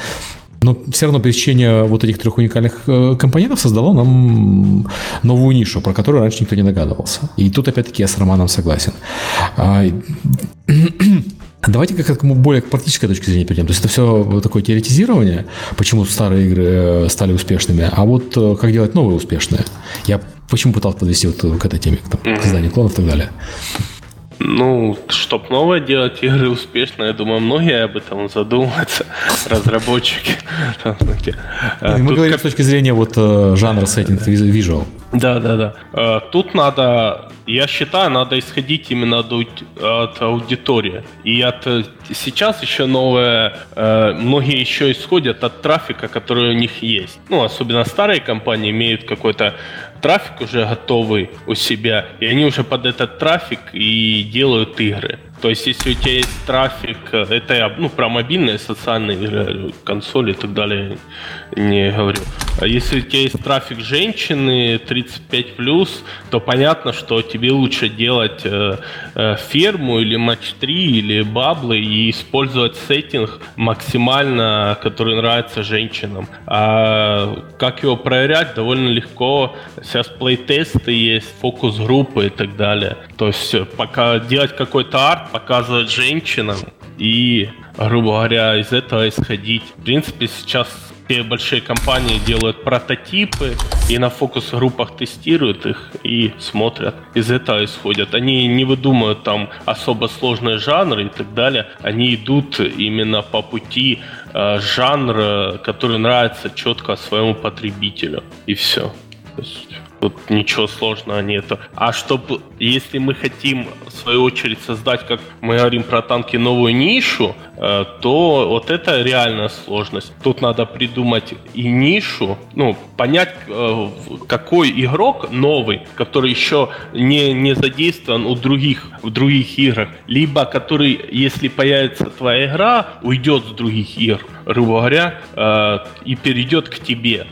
Но все равно пересечение вот этих трех уникальных э, компонентов создало нам новую нишу, про которую раньше никто не догадывался. И тут, опять-таки, я с Романом согласен. А, <clears throat> Давайте как к более практической точке зрения перейдем. То есть это все такое теоретизирование, почему старые игры стали успешными, а вот как делать новые успешные. Я почему пытался подвести вот к этой теме, к, там, к созданию клонов и так далее. Ну, чтобы новое делать игры успешно, я думаю, многие об этом задумаются, <laughs> разработчики. <laughs> Мы говорим с точки зрения вот э, жанра сеттинг, visual. Да, да, да. Э, тут надо, я считаю, надо исходить именно от аудитории. И от э, сейчас еще новое, многие еще исходят от трафика, который у них есть. Ну, особенно старые компании имеют какой-то трафик уже готовый у себя, и они уже под этот трафик и делают игры. То есть, если у тебя есть трафик, это я ну, про мобильные социальные игры, консоли и так далее не говорю. А если у тебя есть трафик женщины 35+, то понятно, что тебе лучше делать э, э, ферму или матч 3 или баблы и использовать сеттинг максимально, который нравится женщинам. А как его проверять, довольно легко. Сейчас плейтесты есть, фокус-группы и так далее. То есть э, пока делать какой-то арт, показывать женщинам и, грубо говоря, из этого исходить. В принципе, сейчас все большие компании делают прототипы и на фокус-группах тестируют их и смотрят. Из этого исходят. Они не выдумывают там особо сложные жанры и так далее. Они идут именно по пути э, жанра, который нравится четко своему потребителю. И все. То есть Тут ничего сложного нету. А чтобы, если мы хотим, в свою очередь, создать, как мы говорим про танки, новую нишу, э, то вот это реальная сложность. Тут надо придумать и нишу, ну, понять, э, какой игрок новый, который еще не, не задействован у других, в других играх, либо который, если появится твоя игра, уйдет с других игр, грубо говоря, э, и перейдет к тебе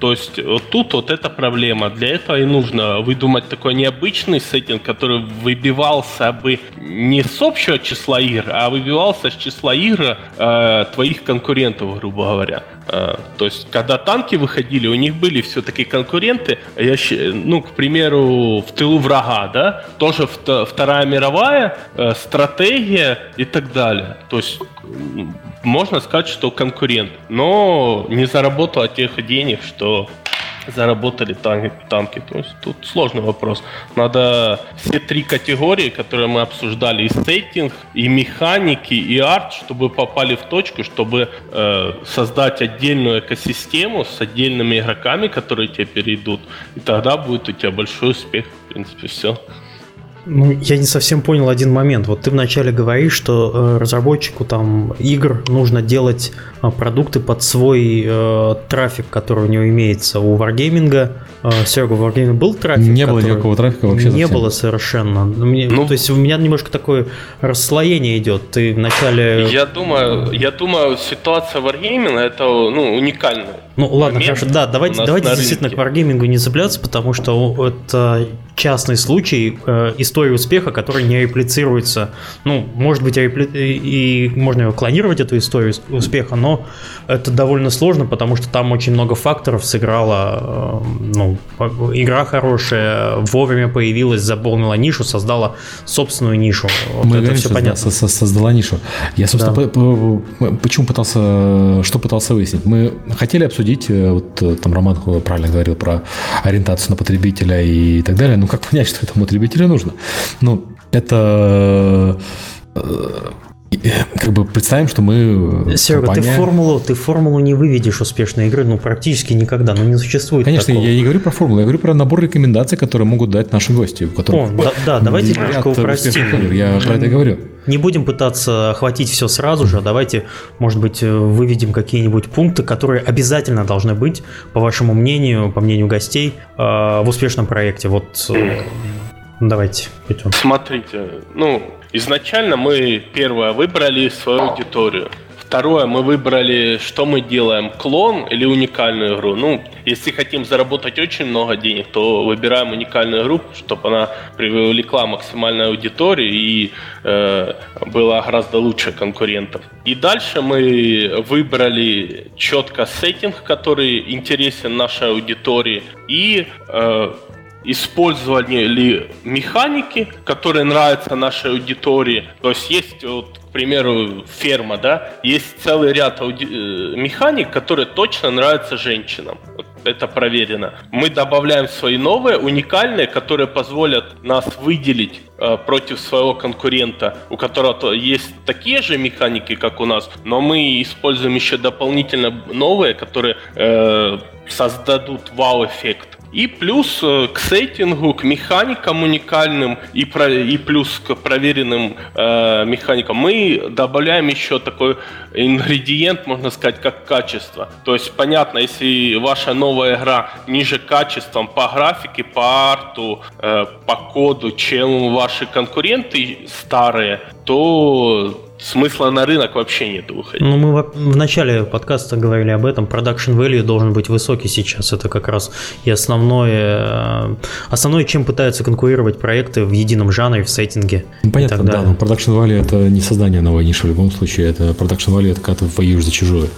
То есть вот тут вот эта проблема. Для этого и нужно выдумать такой необычный сеттинг, который выбивался бы не с общего числа игр, а выбивался с числа игр э, твоих конкурентов, грубо говоря. Э, то есть, когда танки выходили, у них были все-таки конкуренты. Я, ну, к примеру, в тылу врага, да, тоже Вторая мировая, э, стратегия и так далее. То есть можно сказать, что конкурент, но не заработал тех денег, что заработали танки, танки. То есть тут сложный вопрос. Надо все три категории, которые мы обсуждали, и сеттинг, и механики, и арт, чтобы попали в точку, чтобы э, создать отдельную экосистему с отдельными игроками, которые тебе перейдут. И тогда будет у тебя большой успех. В принципе, все. Ну, я не совсем понял один момент. Вот ты вначале говоришь, что э, разработчику там игр нужно делать э, продукты под свой э, трафик, который у него имеется. У Wargaming, э, Серега, у Wargaming был трафик? Не было никакого трафика вообще. Не совсем. было совершенно. Мне, ну, то есть у меня немножко такое расслоение идет. Ты вначале... Я думаю, я думаю, ситуация Wargaming это ну, уникальная. Ну ладно, хорошо, да, давайте, давайте действительно к Wargaming не цепляться, потому что это частный случай э, истории успеха, который не реплицируется. Ну, может быть, репли... и можно его клонировать, эту историю успеха, но это довольно сложно, потому что там очень много факторов сыграло. Э, ну, игра хорошая, вовремя появилась, заполнила нишу, создала собственную нишу. Вот Мы это все понятно. Со создала нишу. Я, собственно, да. по почему пытался, что пытался выяснить? Мы хотели обсудить, э, вот э, там Роман правильно говорил про ориентацию на потребителя и так далее, как понять, что этому потребителю нужно? Ну, это как бы представим, что мы... Серега, компания... ты формулу, ты формулу не выведешь успешной игры, ну, практически никогда, ну, не существует Конечно, такого. я не говорю про формулу, я говорю про набор рекомендаций, которые могут дать наши гости. У которых О, да, да давайте немножко упростим. Я про это говорю. Не будем пытаться охватить все сразу же, а давайте, может быть, выведем какие-нибудь пункты, которые обязательно должны быть, по вашему мнению, по мнению гостей, э, в успешном проекте. Вот э, давайте, Петр. Смотрите, ну, Изначально мы, первое, выбрали свою аудиторию. Второе, мы выбрали, что мы делаем, клон или уникальную игру. Ну, если хотим заработать очень много денег, то выбираем уникальную игру, чтобы она привлекла максимальную аудиторию и э, была гораздо лучше конкурентов. И дальше мы выбрали четко сеттинг, который интересен нашей аудитории, и э, использование ли механики, которые нравятся нашей аудитории. То есть есть, вот, к примеру, ферма, да, есть целый ряд ауди... Э, механик, которые точно нравятся женщинам. Это проверено. Мы добавляем свои новые, уникальные, которые позволят нас выделить э, против своего конкурента, у которого есть такие же механики, как у нас, но мы используем еще дополнительно новые, которые э, создадут вау-эффект. И плюс э, к сеттингу, к механикам уникальным и, про, и плюс к проверенным э, механикам мы добавляем еще такой ингредиент, можно сказать, как качество. То есть, понятно, если ваша новая игра ниже качеством по графике, по арту, э, по коду, чем ваши конкуренты старые, то смысла на рынок вообще нет выходить. Ну, мы в начале подкаста говорили об этом. Production value должен быть высокий сейчас. Это как раз и основное, э, основное, чем пытаются конкурировать проекты в едином жанре, в сеттинге. Ну, понятно, да, но production value это не создание новой ниши в любом случае. Это production value это когда ты воюешь за чужое.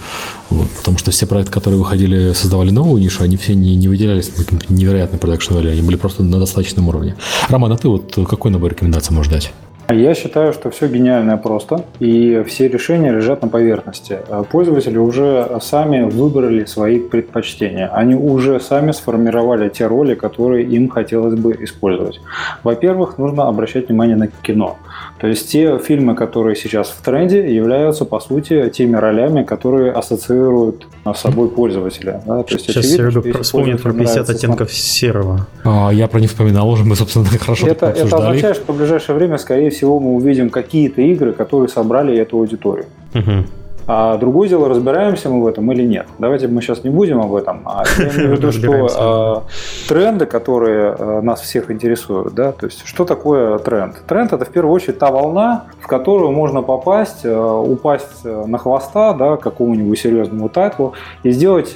Вот, потому что все проекты, которые выходили, создавали новую нишу, они все не, не выделялись на каким-то невероятным production value. Они были просто на достаточном уровне. Роман, а ты вот какой набор рекомендаций можешь дать? Я считаю, что все гениальное просто, и все решения лежат на поверхности. Пользователи уже сами выбрали свои предпочтения. Они уже сами сформировали те роли, которые им хотелось бы использовать. Во-первых, нужно обращать внимание на кино. То есть те фильмы, которые сейчас в тренде, являются, по сути, теми ролями, которые ассоциируют с собой пользователя. Да? То есть сейчас Серега вспомнит про 50 оттенков серого. А, я про них вспоминал уже, мы, собственно, хорошо это, это означает, что в ближайшее время, скорее всего, мы увидим какие-то игры, которые собрали эту аудиторию. Угу. А другое дело, разбираемся мы в этом или нет. Давайте мы сейчас не будем об этом. А я имею в виду, что э, тренды, которые э, нас всех интересуют, да, то есть что такое тренд? Тренд это в первую очередь та волна, в которую можно попасть, э, упасть на хвоста, да, какому-нибудь серьезному тайтлу и сделать,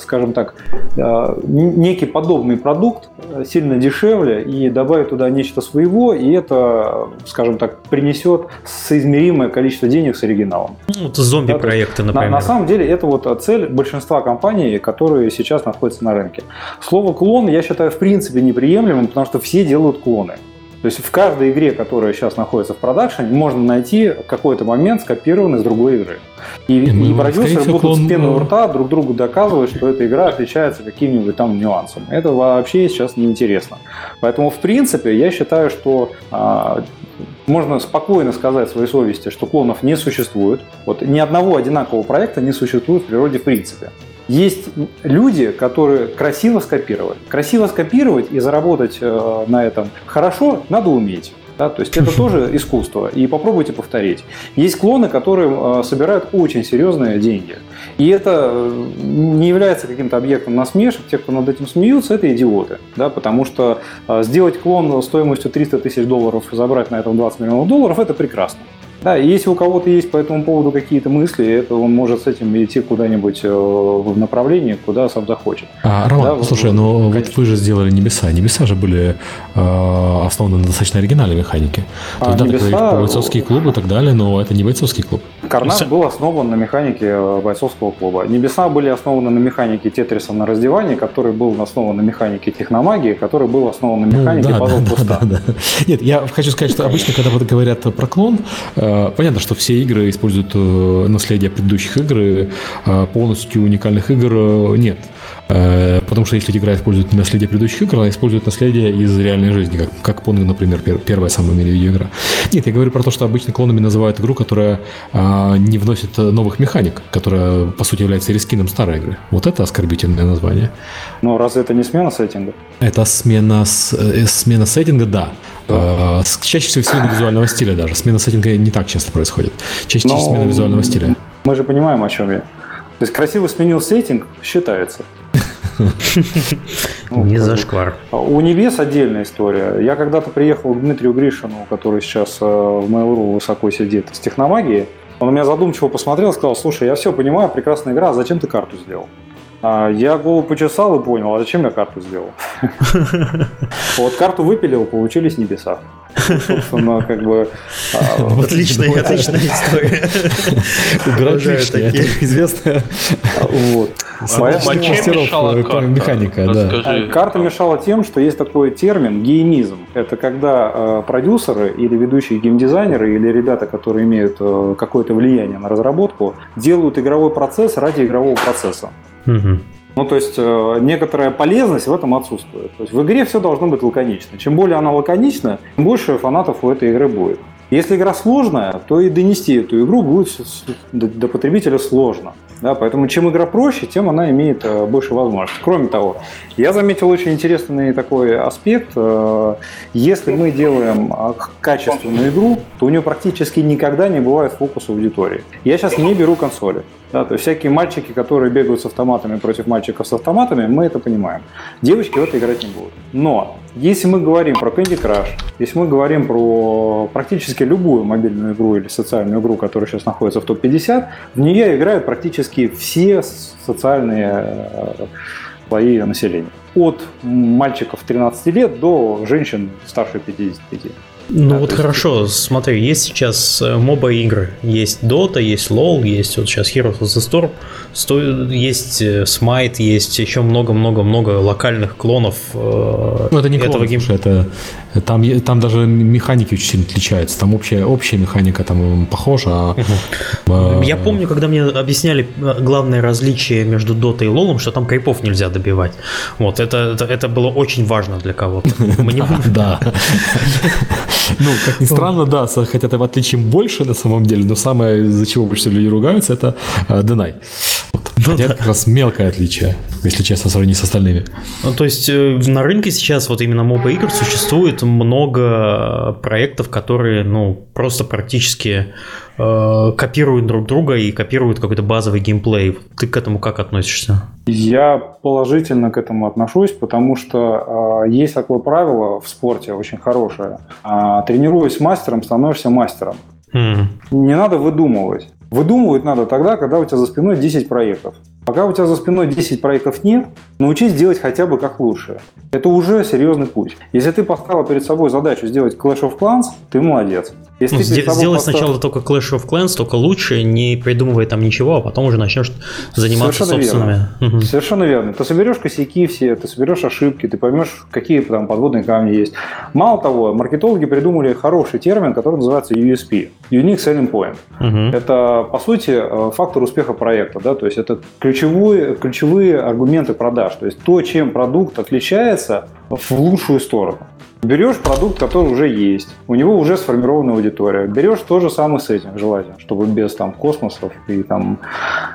скажем так, некий подобный продукт сильно дешевле и добавить туда нечто своего, и это, скажем так, принесет соизмеримое количество денег с оригиналом. Ну, это зомби-проекты, например. На, на самом деле это вот цель большинства компаний, которые сейчас находятся на рынке. Слово клон я считаю в принципе неприемлемым, потому что все делают клоны. То есть в каждой игре, которая сейчас находится в продакшене, можно найти какой-то момент скопированный с другой игры. И, ну, и продюсеры будут клон... с пеной у рта друг другу доказывать, что эта игра отличается каким-нибудь там нюансом. Это вообще сейчас неинтересно. Поэтому, в принципе, я считаю, что а, можно спокойно сказать своей совести, что клонов не существует. Вот ни одного одинакового проекта не существует в природе в принципе. Есть люди, которые красиво скопировали. Красиво скопировать и заработать э, на этом хорошо надо уметь. Да, то есть это тоже <laughs> искусство. И попробуйте повторить. Есть клоны, которые э, собирают очень серьезные деньги. И это э, не является каким-то объектом насмешек. Те, кто над этим смеются, это идиоты. Да, потому что сделать клон стоимостью 300 тысяч долларов и забрать на этом 20 миллионов долларов – это прекрасно. Да, если у кого-то есть по этому поводу какие-то мысли, это он может с этим идти куда-нибудь э, в направлении, куда сам захочет. А, Роман, да, слушай, ну вот вы же сделали Небеса. Небеса же были э, основаны на достаточно оригинальной механике. То а, есть, да, небеса... бойцовские клубы и так далее, но это не бойцовский клуб. Карнас был основан на механике э, бойцовского клуба. Небеса были основаны на механике Тетриса на раздевании, который был основан на механике техномагии, который был основан на ну механике ну, да, да, да, да, да. Нет, я хочу сказать, что обычно, когда вот говорят про клон, э, Э, понятно, что все игры используют э, наследие предыдущих игр, э, полностью уникальных игр нет. Потому что если игра использует наследие предыдущих игр, она использует наследие из реальной жизни, как, как Pong, например, первая самая в мире видеоигра. Нет, я говорю про то, что обычно клонами называют игру, которая а, не вносит новых механик, которая, по сути, является рескином старой игры. Вот это оскорбительное название. Но разве это не смена сеттинга? Это смена, смена сеттинга, да. Да. Чаще всего смена визуального стиля даже. Смена сеттинга не так часто происходит. Чаще всего смена визуального стиля. Мы же понимаем, о чем я. То есть красиво сменил сеттинг, считается. Ну, <laughs> не зашквар. У Небес отдельная история. Я когда-то приехал к Дмитрию Гришину, который сейчас э, в Mail.ru высоко сидит, с техномагией. Он на меня задумчиво посмотрел и сказал, слушай, я все понимаю, прекрасная игра, а зачем ты карту сделал? А, я голову почесал и понял, а зачем я карту сделал? <laughs> Вот карту выпилил, получились небеса. Собственно, как бы... А, отличная, отличная история. Графичная, это известная. Вот. Поэтому механика, да. А, карта мешала тем, что есть такой термин геймизм. Это когда продюсеры или ведущие геймдизайнеры или ребята, которые имеют какое-то влияние на разработку, делают игровой процесс ради игрового процесса. Угу. Ну, то есть э, некоторая полезность в этом отсутствует. То есть в игре все должно быть лаконично. Чем более она лаконична, тем больше фанатов у этой игры будет. Если игра сложная, то и донести эту игру будет до потребителя сложно. Да, поэтому чем игра проще, тем она имеет э, больше возможностей. Кроме того, я заметил очень интересный такой аспект. Э, если мы делаем э, качественную игру, то у нее практически никогда не бывает фокуса аудитории. Я сейчас не беру консоли. Да, то есть всякие мальчики, которые бегают с автоматами против мальчиков с автоматами, мы это понимаем. Девочки в это играть не будут. Но если мы говорим про Candy Crush, если мы говорим про практически любую мобильную игру или социальную игру, которая сейчас находится в топ-50, в нее играют практически все социальные э, слои населения. От мальчиков 13 лет до женщин старше 55. Ну да, вот хорошо, есть... смотри, есть сейчас э, моба игры, есть Dota, есть LoL, есть вот сейчас Heroes of the Storm, стоит, есть э, Smite, есть еще много-много-много локальных клонов. Э, ну это не этого клон, гейм... это там, там даже механики очень сильно отличаются. Там общая, общая механика там похожа. А, Я помню, когда мне объясняли главное различие между Dota и LoL, что там крипов нельзя добивать. Вот, это, это, это было очень важно для кого-то. <laughs> Да. <laughs> <laughs> Ну, как ни странно, да, хотя там отличием больше на самом деле, но самое, из-за чего больше всего люди ругаются, это Денай. Ну, это как раз мелкое отличие, если честно, сравнить с остальными. Ну, то есть э, на рынке сейчас вот именно моба игр существует много проектов, которые, ну, просто практически э, копируют друг друга и копируют какой-то базовый геймплей. Ты к этому как относишься? Я положительно к этому отношусь, потому что э, есть такое правило в спорте очень хорошее. Э, тренируясь мастером, становишься мастером. Mm. Не надо выдумывать. Выдумывать надо тогда, когда у тебя за спиной 10 проектов. Пока у тебя за спиной 10 проектов нет, научись делать хотя бы как лучше. Это уже серьезный путь. Если ты поставил перед собой задачу сделать Clash of Clans, ты молодец. Если ну, сделать поставил... сначала только Clash of Clans, только лучше, не придумывая там ничего, а потом уже начнешь заниматься Совершенно собственными. Верно. Угу. Совершенно верно. Ты соберешь косяки все, ты соберешь ошибки, ты поймешь, какие там подводные камни есть. Мало того, маркетологи придумали хороший термин, который называется USP – Unique Selling Point. Угу. Это, по сути, э, фактор успеха проекта. Да? То есть это ключевые, ключевые аргументы продаж. То есть то, чем продукт отличается в лучшую сторону. Берешь продукт, который уже есть, у него уже сформирована аудитория. Берешь то же самое с этим, желательно, чтобы без там космосов и там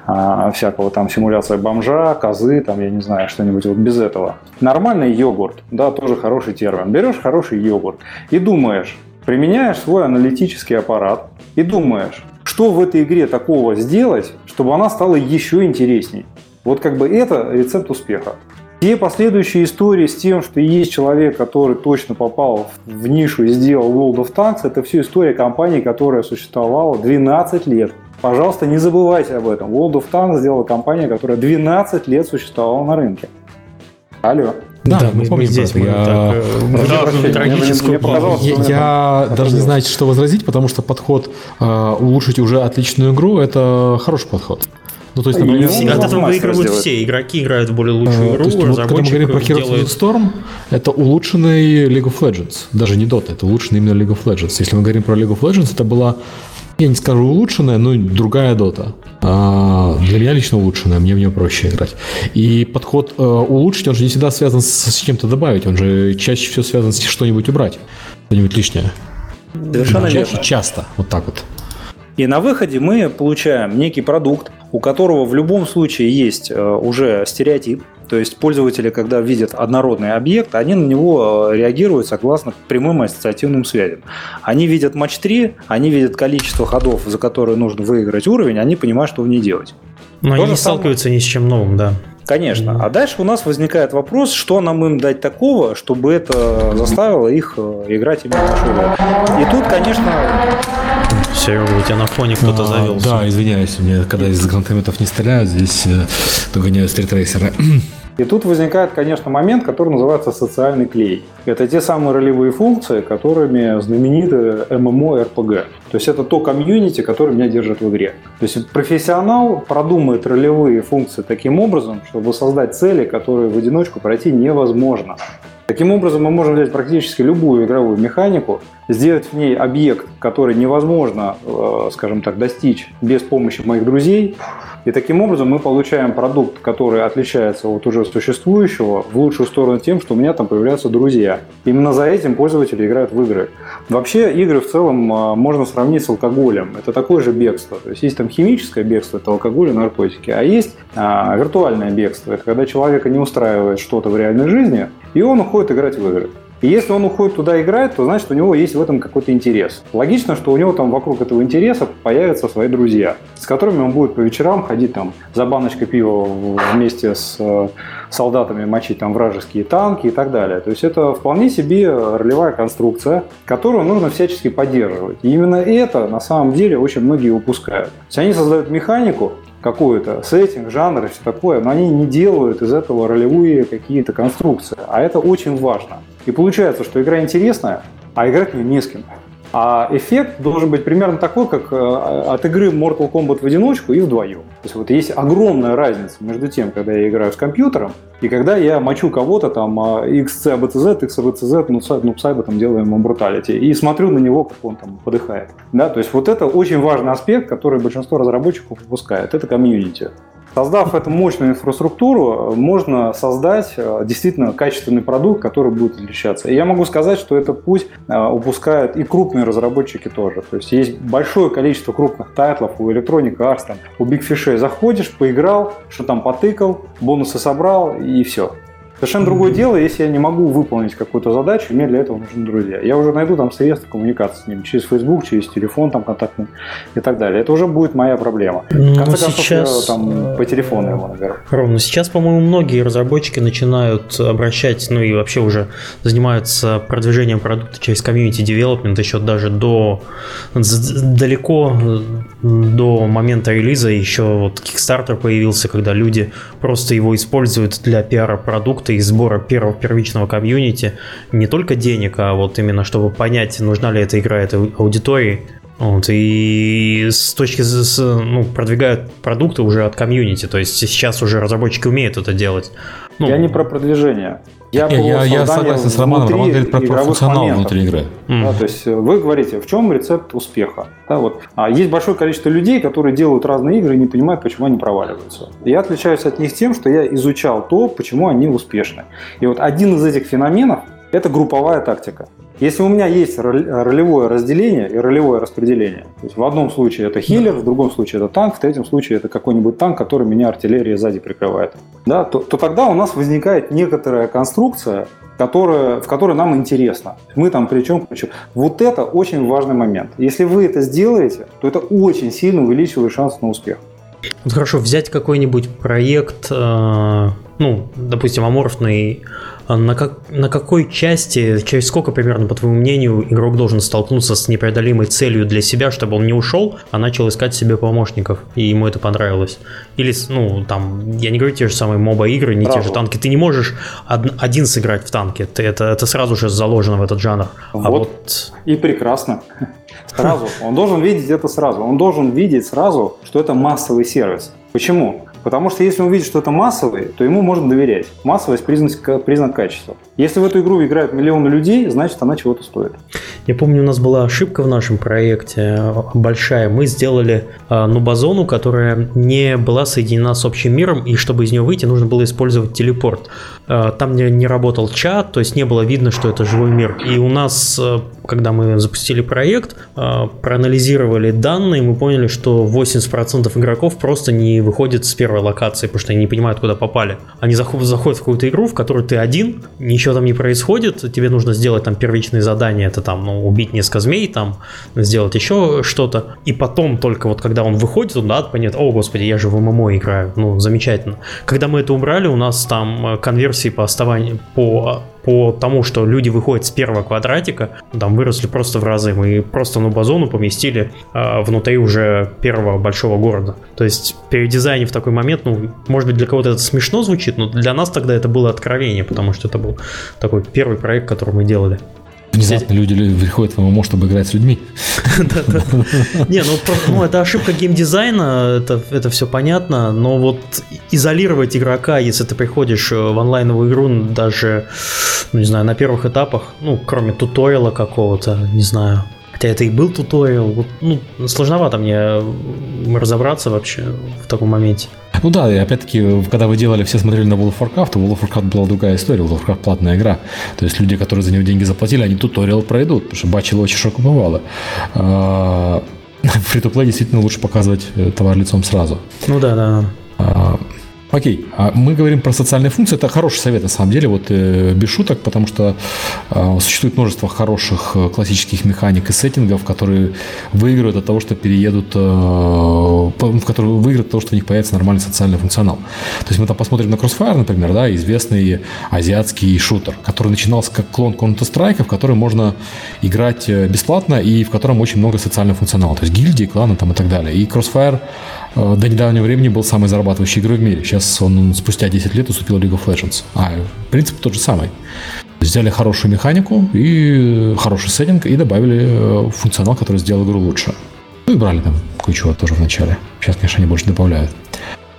а, всякого там симуляция бомжа, козы, там, я не знаю, что-нибудь вот без этого. Нормальный йогурт, да, тоже хороший термин. Берешь хороший йогурт и думаешь, применяешь свой аналитический аппарат и думаешь, что в этой игре такого сделать, чтобы она стала еще интересней. Вот как бы это рецепт успеха. Все последующие истории с тем, что есть человек, который точно попал в нишу и сделал World of Tanks, это все история компании, которая существовала 12 лет. Пожалуйста, не забывайте об этом. World of Tanks сделала компания, которая 12 лет существовала на рынке. Алло. Да, да, мы, помним здесь. Я, я, даже не знаю, что возразить, потому что подход э, улучшить уже отличную игру – это хороший подход. Ну, то есть, например, и от этого выигрывают все. Игроки играют в более лучшую игру, есть, вот, Когда мы говорим про Heroes делает... of Storm, это улучшенный League of Legends. Даже не Dota, это улучшенный именно League of Legends. Если мы говорим про League of Legends, это была я не скажу улучшенная, но другая дота. А, для меня лично улучшенная, мне в нее проще играть. И подход э, улучшить, он же не всегда связан с, с чем-то добавить, он же чаще всего связан с что-нибудь убрать, что-нибудь лишнее. Совершенно верно. Часто, вот так вот. И на выходе мы получаем некий продукт, у которого в любом случае есть э, уже стереотип, то есть пользователи, когда видят однородный объект, они на него э, реагируют согласно прямым ассоциативным связям. Они видят матч 3, они видят количество ходов, за которые нужно выиграть уровень, они понимают, что в ней делать. Но То они не самое... сталкиваются ни с чем новым, да. Конечно. А дальше у нас возникает вопрос, что нам им дать такого, чтобы это заставило их э, играть именно в. И тут, конечно... Серега, у тебя на фоне кто-то а, завелся. Да, извиняюсь, мне когда из гранатометов не стреляют, здесь э, догоняют стритрейсеры. И тут возникает, конечно, момент, который называется социальный клей. Это те самые ролевые функции, которыми знамениты MMO-RPG. То есть это то комьюнити, которое меня держит в игре. То есть профессионал продумает ролевые функции таким образом, чтобы создать цели, которые в одиночку пройти невозможно. Таким образом, мы можем взять практически любую игровую механику, сделать в ней объект, который невозможно, э, скажем так, достичь без помощи моих друзей, и таким образом мы получаем продукт, который отличается от уже существующего в лучшую сторону тем, что у меня там появляются друзья. Именно за этим пользователи играют в игры. Вообще игры в целом э, можно сравнить с алкоголем. Это такое же бегство. То есть есть там химическое бегство, это алкоголь и наркотики, а есть а, виртуальное бегство. Это когда человека не устраивает что-то в реальной жизни, и он уходит играть в игры. И если он уходит туда играть, то значит у него есть в этом какой-то интерес. Логично, что у него там вокруг этого интереса появятся свои друзья, с которыми он будет по вечерам ходить там за баночкой пива вместе с э, солдатами мочить там вражеские танки и так далее. То есть это вполне себе ролевая конструкция, которую нужно всячески поддерживать. И именно это на самом деле очень многие упускают. То есть они создают механику, какую-то сеттинг, жанр и все такое, но они не делают из этого ролевые какие-то конструкции. А это очень важно. И получается, что игра интересная, а играть в нее не с кем. А эффект должен быть примерно такой, как э, от игры Mortal Kombat в одиночку и вдвоем. То есть вот есть огромная разница между тем, когда я играю с компьютером, и когда я мочу кого-то там XC, ABCZ, XABCZ, ну, ну псайба там делаем ему brutality, и смотрю на него, как он там подыхает. Да, то есть вот это очень важный аспект, который большинство разработчиков упускает. Это комьюнити. Создав эту мощную инфраструктуру, можно создать э, действительно качественный продукт, который будет отличаться. И я могу сказать, что этот путь э, упускают и крупные разработчики тоже. То есть есть большое количество крупных тайтлов у Electronic Arts, там, у Big Fish. Заходишь, поиграл, что там потыкал, бонусы собрал и все. Совершенно другое дело, если я не могу выполнить какую-то задачу, мне для этого нужны друзья. Я уже найду там средства коммуникации с ними через Facebook, через телефон там контактный и так далее. Это уже будет моя проблема. Ну, В конце концов, сейчас... я там по телефону его наберу. Ровно. Сейчас, по-моему, многие разработчики начинают обращать, ну и вообще уже занимаются продвижением продукта через комьюнити девелопмент еще даже до далеко до момента релиза еще вот Kickstarter появился, когда люди просто его используют для пиара продукта и сбора первого первичного комьюнити не только денег, а вот именно чтобы понять, нужна ли эта игра этой аудитории. Вот, и с точки с, ну, продвигают продукты уже от комьюнити, то есть сейчас уже разработчики умеют это делать. Ну, я не про продвижение. Я, я, я согласен с Романом. Роман говорит про, про функционал моментов. внутри игры. Mm. Да, то есть вы говорите, в чем рецепт успеха? Да, вот. а есть большое количество людей, которые делают разные игры и не понимают, почему они проваливаются. Я отличаюсь от них тем, что я изучал то, почему они успешны. И вот один из этих феноменов – это групповая тактика. Если у меня есть ролевое разделение и ролевое распределение, то есть в одном случае это хиллер, в другом случае это танк, в третьем случае это какой-нибудь танк, который меня артиллерия сзади прикрывает, да, то, то тогда у нас возникает некоторая конструкция, которая, в которой нам интересно. Мы там причем, причем. Вот это очень важный момент. Если вы это сделаете, то это очень сильно увеличивает шанс на успех. Вот хорошо, взять какой-нибудь проект, э, ну, допустим, аморфный на, как, на какой части, через сколько примерно, по твоему мнению, игрок должен столкнуться с непреодолимой целью для себя, чтобы он не ушел, а начал искать себе помощников, и ему это понравилось? Или, ну, там, я не говорю те же самые моба-игры, не Браво. те же танки. Ты не можешь од- один сыграть в танке, ты, это, это сразу же заложено в этот жанр. Вот, а вот... и прекрасно. <laughs> Сразу. Он должен видеть это сразу. Он должен видеть сразу, что это массовый сервис. Почему? Потому что если он видит, что это массовый, то ему можно доверять. Массовость признак, признак качества. Если в эту игру играют миллионы людей, значит она чего-то стоит. Я помню, у нас была ошибка в нашем проекте большая. Мы сделали э, нубазону, которая не была соединена с общим миром, и чтобы из нее выйти, нужно было использовать телепорт. Э, там не, не работал чат, то есть не было видно, что это живой мир. И у нас, э, когда мы запустили проект, э, проанализировали данные, мы поняли, что 80% игроков просто не выходит с первой локации, потому что они не понимают, куда попали. Они заходят, в какую-то игру, в которой ты один, ничего там не происходит, тебе нужно сделать там первичные задания, это там, ну, убить несколько змей, там, сделать еще что-то, и потом только вот когда он выходит, он, да, понятно, о, господи, я же в ММО играю, ну, замечательно. Когда мы это убрали, у нас там э, конверсии по оставанию, по по тому, что люди выходят с первого квадратика, там выросли просто в разы. Мы просто на базону поместили э, внутри уже первого большого города. То есть передизайнив такой момент, ну, может быть, для кого-то это смешно звучит, но для нас тогда это было откровение, потому что это был такой первый проект, который мы делали. Внезапно люди приходят в ММО, чтобы играть с людьми. <laughs> Не, ну, ну это ошибка геймдизайна, это, все понятно, но вот изолировать игрока, если ты приходишь э, в онлайновую игру, даже, ну, не знаю, на первых этапах, ну, кроме туториала какого-то, не знаю, Хотя это и был туториал. Ну, сложновато мне разобраться вообще в таком моменте. Ну да, и опять-таки, когда вы делали, все смотрели на World of Warcraft, то World of Warcraft была другая история, World of Warcraft платная игра. То есть люди, которые за нее деньги заплатили, они туториал пройдут, потому что бачило очень широко бывало. <laughs> Фри-то-плей действительно лучше показывать э, товар лицом сразу. Ну да, да. А, Окей, а мы говорим про социальные функции. Это хороший совет, на самом деле, вот э, без шуток, потому что э, существует множество хороших э, классических механик и сеттингов, которые выигрывают от того, что переедут, э, в которые выиграют от того, что у них появится нормальный социальный функционал. То есть мы там посмотрим на Crossfire, например, да, известный азиатский шутер, который начинался как клон Counter-Strike, в который можно играть бесплатно и в котором очень много социального функционала, то есть гильдии, кланы там и так далее. И Crossfire до недавнего времени был самой зарабатывающей игрой в мире. Сейчас он спустя 10 лет уступил League of Legends. А принцип тот же самый. Взяли хорошую механику и хороший сеттинг и добавили э, функционал, который сделал игру лучше. Ну и брали там кое-чего тоже в начале. Сейчас, конечно, они больше добавляют.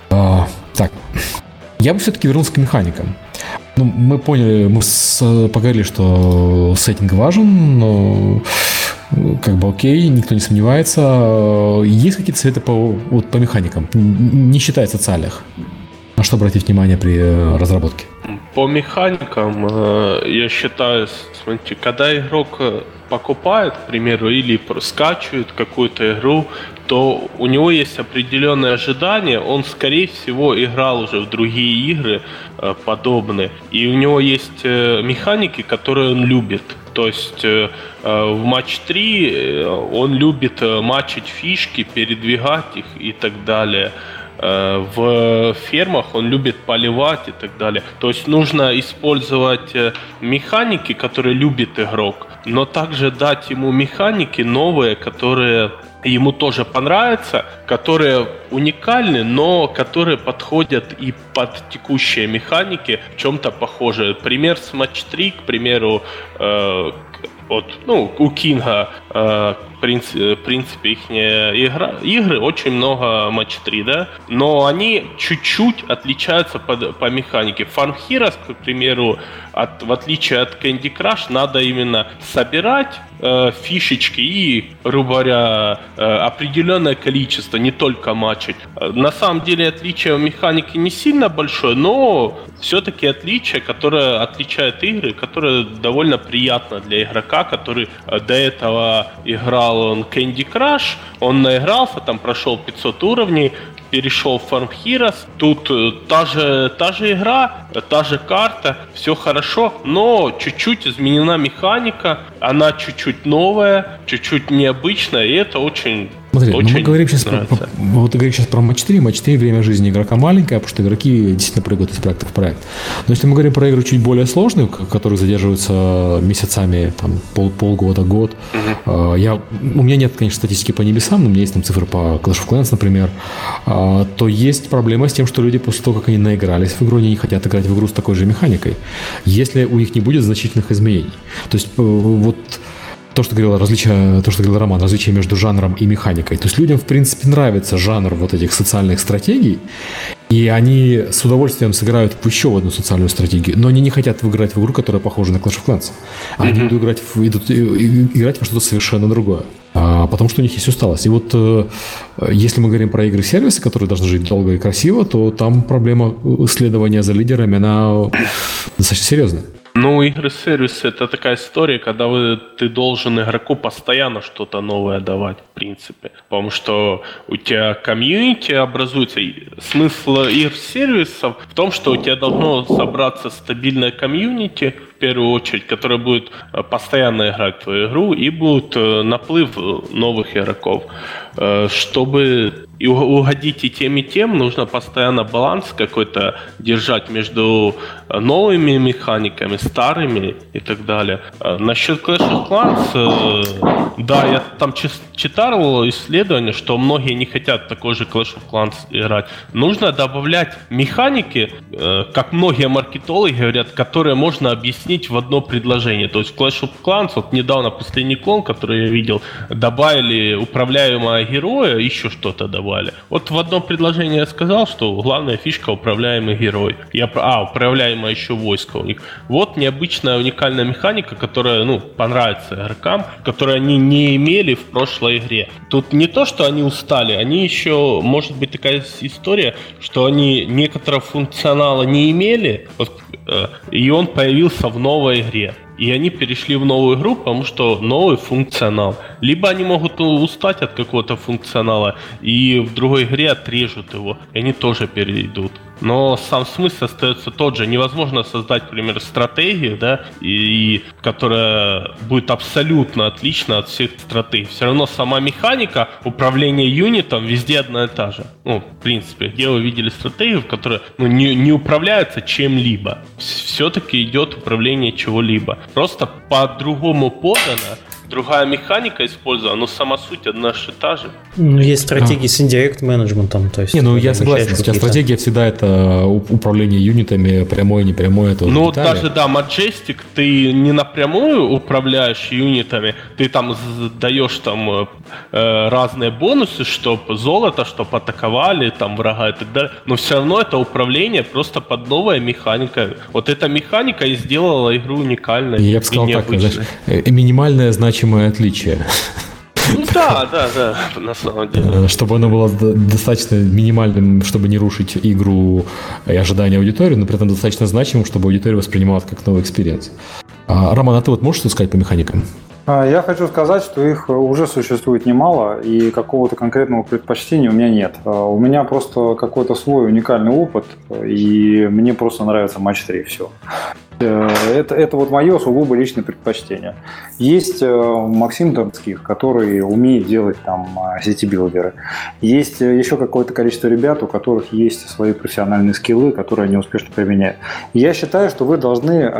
А, так, я бы все-таки вернулся к механикам. Ну, мы поняли, мы с, поговорили, что сеттинг важен, но как бы окей, никто не сомневается. Есть какие-то советы по, вот, по механикам, не считая социальных? На что обратить внимание при э, разработке? По механикам, э, я считаю, смотрите, когда игрок э, покупает, к примеру, или скачивает какую-то игру, то у него есть определенные ожидания, он, скорее всего, играл уже в другие игры подобные, и у него есть механики, которые он любит. То есть э, э в матч 3 э, он любит э, матчить фишки, передвигать их и так далее. В фермах он любит поливать и так далее. То есть нужно использовать механики, которые любит игрок, но также дать ему механики новые, которые ему тоже понравятся, которые уникальны, но которые подходят и под текущие механики в чем-то похожие. Пример с Match 3, к примеру, э, от, ну, у Кинга, э, принципе, в принципе их игра, игры очень много матч 3, да, но они чуть-чуть отличаются по, по механике. Farm Heroes, к примеру, от, в отличие от Candy Crush, надо именно собирать э, фишечки и, грубо говоря, э, определенное количество, не только матчить. На самом деле отличие в механике не сильно большое, но все-таки отличие, которое отличает игры, которое довольно приятно для игрока, который э, до этого играл он Candy Crush, он наигрался, там прошел 500 уровней, перешел в Farm Heroes. Тут э, та же, та же игра, та же карта, все хорошо, но чуть-чуть изменена механика, она чуть-чуть новая, чуть-чуть необычная, и это очень Смотри, ну мы говорим сейчас про, вот ты говоришь сейчас про матч 3. Матч 3 время жизни игрока маленькое, потому что игроки действительно прыгают из проекта в проект. Но если мы говорим про игры чуть более сложные, которые задерживаются месяцами, там, пол, полгода, год, угу. я, у меня нет, конечно, статистики по небесам, но у меня есть там цифры по Clash of Clans, например, а, то есть проблема с тем, что люди после того, как они наигрались в игру, они не хотят играть в игру с такой же механикой, если у них не будет значительных изменений. То есть э, вот то, что говорил, различие, то, что говорил Роман, различие между жанром и механикой. То есть людям, в принципе, нравится жанр вот этих социальных стратегий, и они с удовольствием сыграют в еще одну социальную стратегию, но они не хотят играть в игру, которая похожа на Clash of Clans. Они mm-hmm. идут, играть в, идут играть во что-то совершенно другое. А, потому что у них есть усталость. И вот э, если мы говорим про игры-сервисы, которые должны жить долго и красиво, то там проблема следования за лидерами, она достаточно серьезная. Ну, игры-сервисы это такая история, когда вы, ты должен игроку постоянно что-то новое давать, в принципе. Потому что у тебя комьюнити образуется. Смысл игр-сервисов в том, что у тебя должно собраться стабильное комьюнити, в первую очередь, которое будет э, постоянно играть в твою игру, и будет э, наплыв э, новых игроков. Чтобы и угодить и тем, и тем, нужно постоянно баланс какой-то держать между э, новыми механиками, старыми и так далее. Э, насчет Clash of Clans, э, да, я там читал исследование, что многие не хотят такой же Clash of Clans играть. Нужно добавлять механики, как многие маркетологи говорят, которые можно объяснить в одно предложение. То есть Clash of Clans, вот недавно последний клон, который я видел, добавили управляемого героя, еще что-то добавили добавили. Вот в одном предложении я сказал, что главная фишка управляемый герой. Я, а, управляемое еще войско у них. Вот необычная уникальная механика, которая, ну, понравится игрокам, которую они не имели в прошлой игре. Тут не то, что они устали, они еще, может быть, такая история, что они некоторого функционала не имели, вот, э, и он появился в новой игре и они перешли в новую игру, потому что новый функционал. Либо они могут устать от какого-то функционала и в другой игре отрежут его, и они тоже перейдут но сам смысл остается тот же. Невозможно создать, например, стратегию, да, и, и которая будет абсолютно отлична от всех стратегий. Все равно сама механика управления юнитом везде одна и та же. Ну, в принципе, где вы видели стратегию, в которой ну, не, не управляется чем-либо. Все-таки идет управление чего-либо. Просто по-другому подано, другая механика использована, но сама суть одна и та же. Ну, есть стратегии а. с indirect менеджментом, то есть... Не, ну я согласен, сейчас стратегия всегда это управление юнитами, прямое, непрямое, это Ну, даже, да, Majestic, ты не напрямую управляешь юнитами, ты там даешь там э, э разные бонусы, чтобы золото, чтобы атаковали там врага и так далее, но все равно это управление просто под новая механика. Вот эта механика и сделала игру уникальной. Я бы сказал так, знаешь, э, минимальное значение значимое отличие. Ну да, да, да, на самом деле. Э, чтобы оно было достаточно минимальным, чтобы не рушить игру и ожидания аудитории, но при этом достаточно значимым, чтобы аудитория воспринимала это как новый experience. А, Роман, а ты вот можешь что сказать по механикам? А, я хочу сказать, что их уже существует немало, и какого-то конкретного предпочтения у меня нет. А, у меня просто какой-то свой уникальный опыт, и мне просто нравится матч 3, все. Э, это, это вот мое сугубо личное предпочтение. Есть э, Максим Донских, который умеет делать там э, сети-билдеры. Есть еще какое-то количество ребят, у которых есть свои профессиональные скиллы, которые они успешно применяют. Я считаю, что вы должны,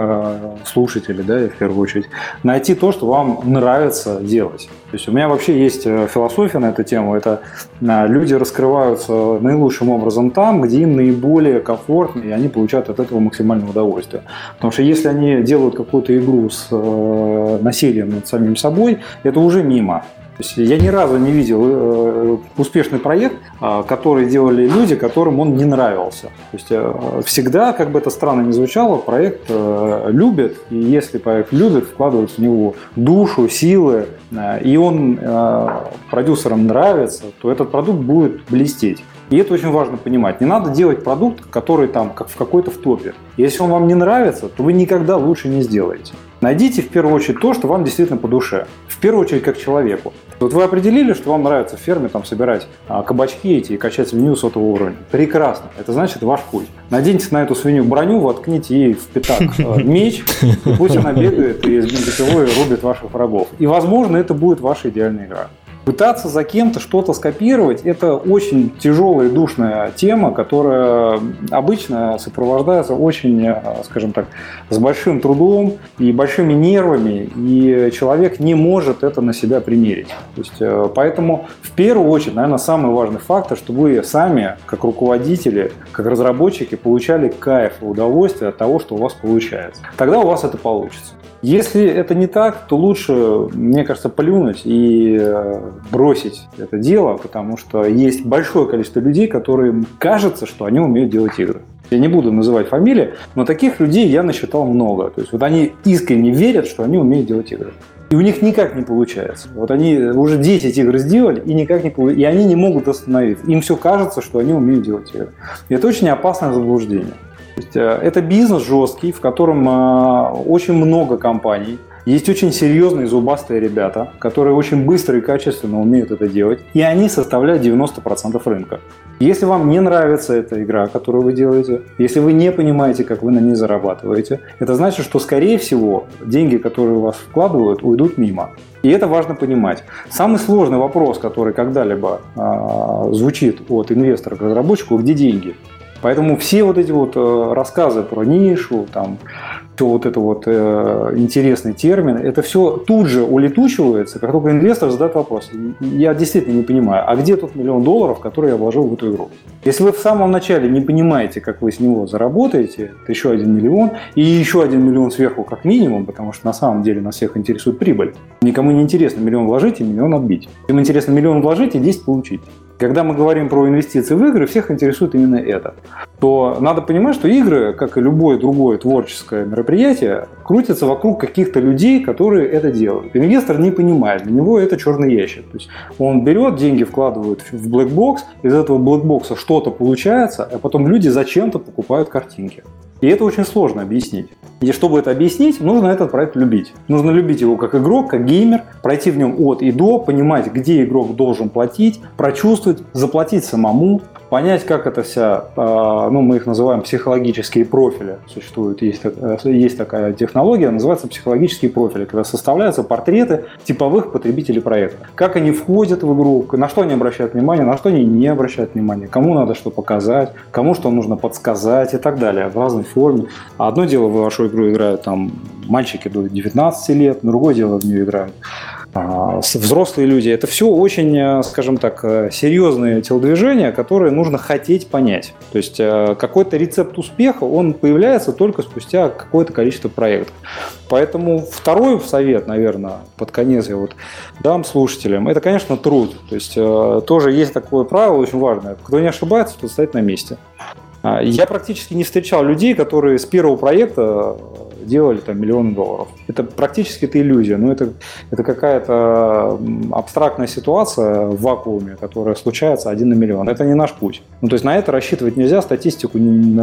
слушатели, да, в первую очередь, найти то, что вам нравится делать. То есть у меня вообще есть философия на эту тему. Это люди раскрываются наилучшим образом там, где им наиболее комфортно, и они получают от этого максимальное удовольствие. Потому что если они делают какую-то игру с э, насилием над самим собой, это уже мимо. То есть я ни разу не видел э, успешный проект, э, который делали люди, которым он не нравился. То есть э, всегда, как бы это странно ни звучало, проект э, любят, и если проект любят, вкладывают в него душу, силы, э, и он э, продюсерам нравится, то этот продукт будет блестеть. И это очень важно понимать. Не надо делать продукт, который там как в какой-то в топе. Если он вам не нравится, то вы никогда лучше не сделаете. Найдите в первую очередь то, что вам действительно по душе. В первую очередь как человеку. Вот вы определили, что вам нравится в ферме там собирать а, кабачки эти и качать свинью сотого уровня. Прекрасно. Это значит ваш путь. Наденьте на эту свинью броню, воткните ей в пятак а, <laughs> меч, и пусть она бегает и с бензопилой рубит ваших врагов. И, возможно, это будет ваша идеальная игра. Пытаться за кем-то что-то скопировать – это очень тяжелая и душная тема, которая обычно сопровождается очень, э, скажем так, с большим трудом и большими нервами, и человек не может это на себя примерить. То есть, э, поэтому в первую очередь, наверное, самый важный фактор, чтобы вы сами, как руководители, как разработчики, получали кайф и удовольствие от того, что у вас получается. Тогда у вас это получится. Если это не так, то лучше, мне кажется, плюнуть и э, бросить это дело, потому что есть большое количество людей, которым кажется, что они умеют делать игры. Я не буду называть фамилии, но таких людей я насчитал много. То есть вот они искренне верят, что они умеют делать игры. И у них никак не получается. Вот они уже 10 игр сделали, и никак не получается. И они не могут остановиться. Им все кажется, что они умеют делать игры. И это очень опасное заблуждение. То есть, э, это бизнес жесткий, в котором э, очень много компаний, есть очень серьезные зубастые ребята, которые очень быстро и качественно умеют это делать, и они составляют 90% рынка. Если вам не нравится эта игра, которую вы делаете, если вы не понимаете, как вы на ней зарабатываете, это значит, что, скорее всего, деньги, которые у вас вкладывают, уйдут мимо. И это важно понимать. Самый сложный вопрос, который когда-либо э, звучит от инвестора к разработчику, где деньги? Поэтому все вот эти вот э, рассказы про нишу, там, все вот это вот э, интересный термин, это все тут же улетучивается, как только инвестор задает вопрос. Я действительно не понимаю, а где тот миллион долларов, который я вложил в эту игру? Если вы в самом начале не понимаете, как вы с него заработаете, это еще один миллион, и еще один миллион сверху как минимум, потому что на самом деле нас всех интересует прибыль. Никому не интересно миллион вложить и миллион отбить. Им интересно миллион вложить и 10 получить. Когда мы говорим про инвестиции в игры, всех интересует именно это. То надо понимать, что игры, как и любое другое творческое мероприятие, крутятся вокруг каких-то людей, которые это делают. Инвестор не понимает, для него это черный ящик. То есть он берет, деньги вкладывает в black box, из этого black box а что-то получается, а потом люди зачем-то покупают картинки. И это очень сложно объяснить. И чтобы это объяснить, нужно этот проект любить. Нужно любить его как игрок, как геймер, пройти в нем от и до, понимать, где игрок должен платить, прочувствовать, заплатить самому, понять, как это вся, а, ну, мы их называем психологические профили. Существует, есть, есть такая технология, называется психологические профили, когда составляются портреты типовых потребителей проекта. Как они входят в игру, на что они обращают внимание, на что они не обращают внимания, кому надо что показать, кому что нужно подсказать и так далее в разной форме. Одно дело в вашу игру играют там мальчики до 19 лет, другое дело в нее играют взрослые люди. Это все очень, э, скажем так, э, серьезные телодвижения, которые нужно хотеть понять. То есть э, какой-то рецепт успеха, он появляется только спустя какое-то количество проектов. Поэтому второй совет, наверное, под конец я вот дам слушателям, это, конечно, труд. То есть тоже есть такое правило очень важное. Кто не ошибается, тот стоит на месте. А, я практически не встречал людей, которые с первого проекта делали там миллионы долларов. Это практически это иллюзия, но это, это какая-то абстрактная ситуация в вакууме, которая случается один на миллион. Это не наш путь. Ну, то есть на это рассчитывать нельзя, статистику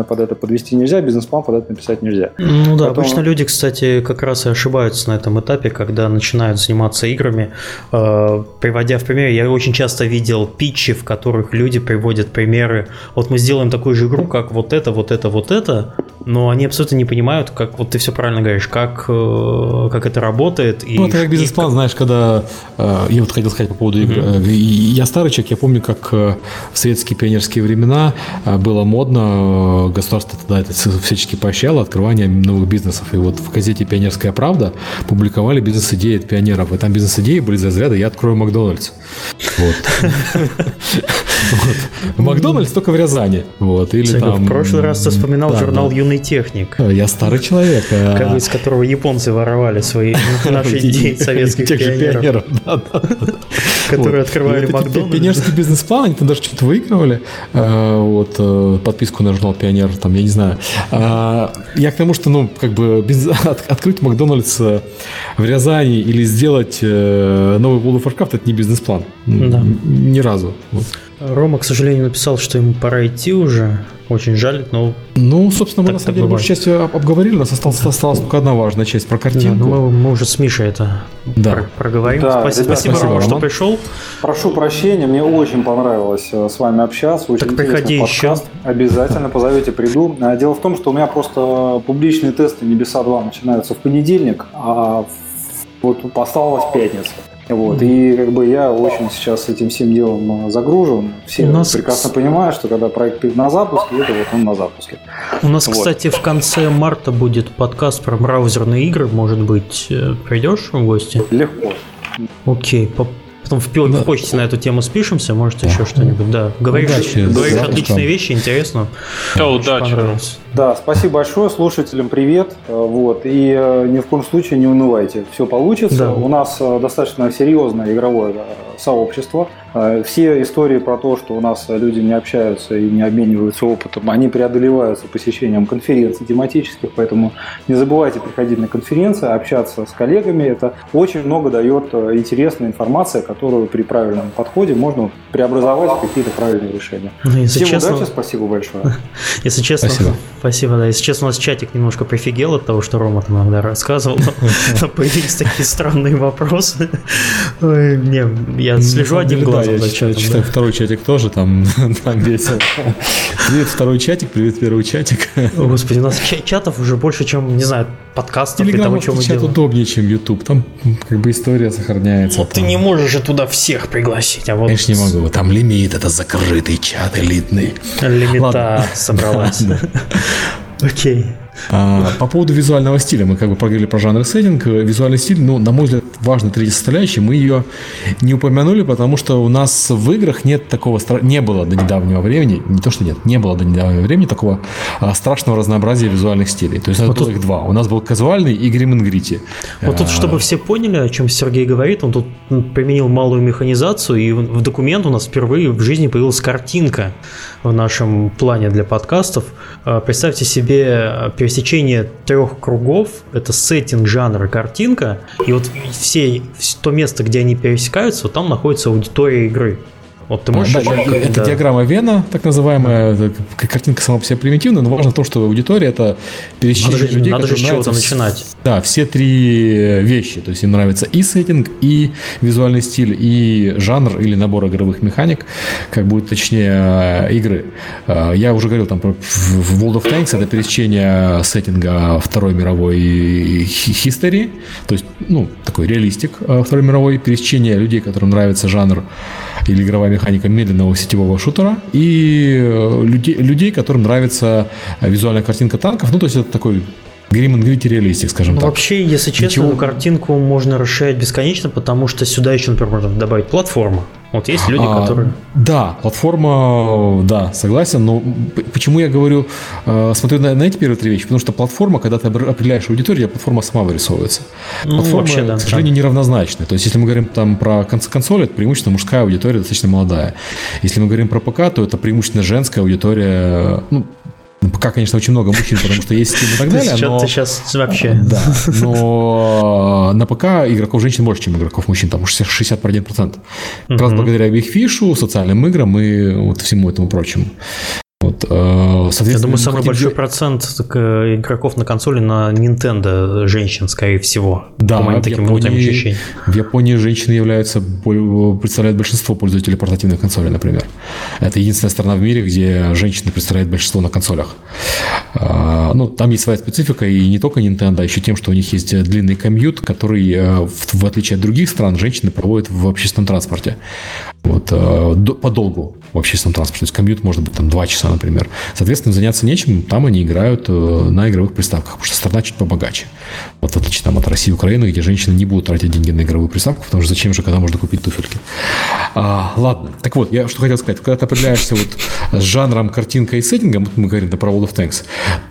под это подвести нельзя, бизнес-план под это написать нельзя. Ну да, Поэтому... обычно люди, кстати, как раз и ошибаются на этом этапе, когда начинают заниматься играми. Э, приводя в пример, я очень часто видел питчи, в которых люди приводят примеры. Вот мы сделаем такую же игру, как вот это, вот это, вот это, но они абсолютно не понимают, как вот ты все правильно говоришь, как, э, как это работает. И, ну, это как бизнес-план, и... знаешь, когда э, я вот хотел сказать по поводу игр. Mm-hmm. Я старый человек, я помню, как в советские пионерские времена было модно, государство тогда это всячески поощряло открывание новых бизнесов. И вот в газете «Пионерская правда» публиковали бизнес-идеи от пионеров. И там бизнес-идеи были за разряда «Я открою Макдональдс». Вот. Макдональдс только в Рязани. Вот. Или там... В прошлый раз ты вспоминал журнал «Юный техник». Я старый человек. А из которого японцы воровали свои <laughs> наши идеи советских пионеров. Которые открывали Макдональдс. Пионерский бизнес-план, они там даже что-то выигрывали. А, вот э, подписку на журнал «Пионер», там, я не знаю. Я к тому, что, ну, как бы <laughs> открыть Макдональдс э, в Рязани или сделать э, новый World of Warcraft – это не бизнес-план. Ни разу. Рома, к сожалению, написал, что ему пора идти уже. Очень жаль, но... Ну, собственно, мы на самом деле большую часть обговорили. У нас осталась, осталась только одна важная часть про картинку. Да, ну, мы, мы уже с Мишей это да. проговорим. Да, спасибо, ребят, спасибо, Рома, что пришел. Прошу прощения, мне очень понравилось э, с вами общаться. Очень так приходи подкаст. еще. Обязательно позовете, приду. А, дело в том, что у меня просто публичные тесты Небеса 2 начинаются в понедельник, а вот осталась пятница. Вот, и как бы я очень сейчас этим всем делом э, загружен. Все У нас... прекрасно понимают, что когда проект на запуске, это вот он на запуске. У нас, вот. кстати, в конце марта будет подкаст про браузерные игры. Может быть, э, придешь в гости? Легко. Окей, Потом в, да. в почте на эту тему спишемся, может еще что-нибудь. Да, говоришь, удачи, говоришь да, отличные вещи, интересно. Да, удачи. Да, спасибо большое, слушателям привет. Э, вот, и э, ни в коем случае не унывайте, все получится. Да. У нас э, достаточно серьезное игровое сообщество. Все истории про то, что у нас люди не общаются и не обмениваются опытом, они преодолеваются посещением конференций тематических, поэтому не забывайте приходить на конференции, общаться с коллегами. Это очень много дает интересной информации, которую при правильном подходе можно преобразовать в какие-то правильные решения. Ну, если Всем честно, удачи, спасибо большое. <laughs> Если честно, спасибо. Спасибо, да. Если честно, у нас чатик немножко прифигел от того, что Рома там иногда рассказывал. <laughs> Появились такие странные вопросы. <laughs> Не, я слежу одним глазом за чатом. Читаю второй чатик тоже, там <laughs> весело. Привет, второй чатик, привет, первый чатик. Господи, у нас чатов уже больше, чем, не знаю, подкастов и того, чем мы делаем. удобнее, чем YouTube. Там как бы история сохраняется. Ну, ты не можешь же туда всех пригласить. А вот... Конечно, не могу. Там лимит, это закрытый чат элитный. Лимита собралась. <laughs> Окей. А, по поводу визуального стиля, мы как бы поговорили про жанр сеттинг. Визуальный стиль, ну, на мой взгляд, важная третья составляющая. Мы ее не упомянули, потому что у нас в играх нет такого, не было до недавнего времени, не то что нет, не было до недавнего времени такого а, страшного разнообразия визуальных стилей. То есть вот тут... их два. У нас был казуальный и грим грити. Вот тут, а, чтобы все поняли, о чем Сергей говорит, он тут применил малую механизацию, и в документ у нас впервые в жизни появилась картинка в нашем плане для подкастов. Представьте себе пересечение трех кругов, это сеттинг, жанр и картинка, и вот все, то место, где они пересекаются, вот там находится аудитория игры. Вот ты можешь... Да, да, это да. диаграмма Вена, так называемая. Картинка сама по себе примитивная, но важно то, что аудитория это пересечение надо людей, надо же с чего-то начинать. Да, все три вещи. То есть им нравится и сеттинг, и визуальный стиль, и жанр или набор игровых механик, как будет точнее игры. А, я уже говорил там про в World of Tanks это пересечение сеттинга Второй мировой history, то есть, ну, такой реалистик Второй мировой, пересечение людей, которым нравится жанр или игровая механика медленного сетевого шутера, и э, людей, людей которым нравится визуальная картинка танков. Ну, то есть это такой Грим Gritty реалистик, скажем ну, так. Вообще, если честно, Ничего... картинку можно расширять бесконечно, потому что сюда еще, например, можно добавить платформу. Вот есть люди, а, которые... Да, платформа, да, согласен, но почему я говорю, э, смотрю на, на эти первые три вещи, потому что платформа, когда ты определяешь аудиторию, платформа сама вырисовывается. Ну, платформа, вообще, да, к сожалению, да. неравнозначная. То есть, если мы говорим там про консоль, это преимущественно мужская аудитория, достаточно молодая. Если мы говорим про ПК, то это преимущественно женская аудитория, ну, Ну, пока, конечно, очень много мужчин, потому что есть Steam и так далее, но... Ты сейчас вообще... Да, но на ПК игроков женщин больше, чем игроков мужчин, там 61%. Как раз благодаря Big Fish, социальным играм и вот всему этому прочему. Вот, э, Я думаю, самый большой де... процент э, игроков на консоли на Nintendo женщин, скорее всего. Да, по моим таким Японии, в Японии женщины являются, представляют большинство пользователей портативных консолей, например. Это единственная страна в мире, где женщины представляют большинство на консолях. Э, ну, там есть своя специфика, и не только Nintendo, а еще тем, что у них есть длинный комьют, который, в отличие от других стран, женщины проводят в общественном транспорте. Вот, подолгу в общественном транспорте. То есть комьют может быть там 2 часа, например. Соответственно, заняться нечем, там они играют э, на игровых приставках, потому что страна чуть побогаче. Вот в отличие там, от России и Украины, где женщины не будут тратить деньги на игровую приставку, потому что зачем же, когда можно купить туфельки. А, ладно, так вот, я что хотел сказать. Когда ты определяешься вот с жанром, картинкой и сеттингом, вот мы говорим да, про World of Tanks,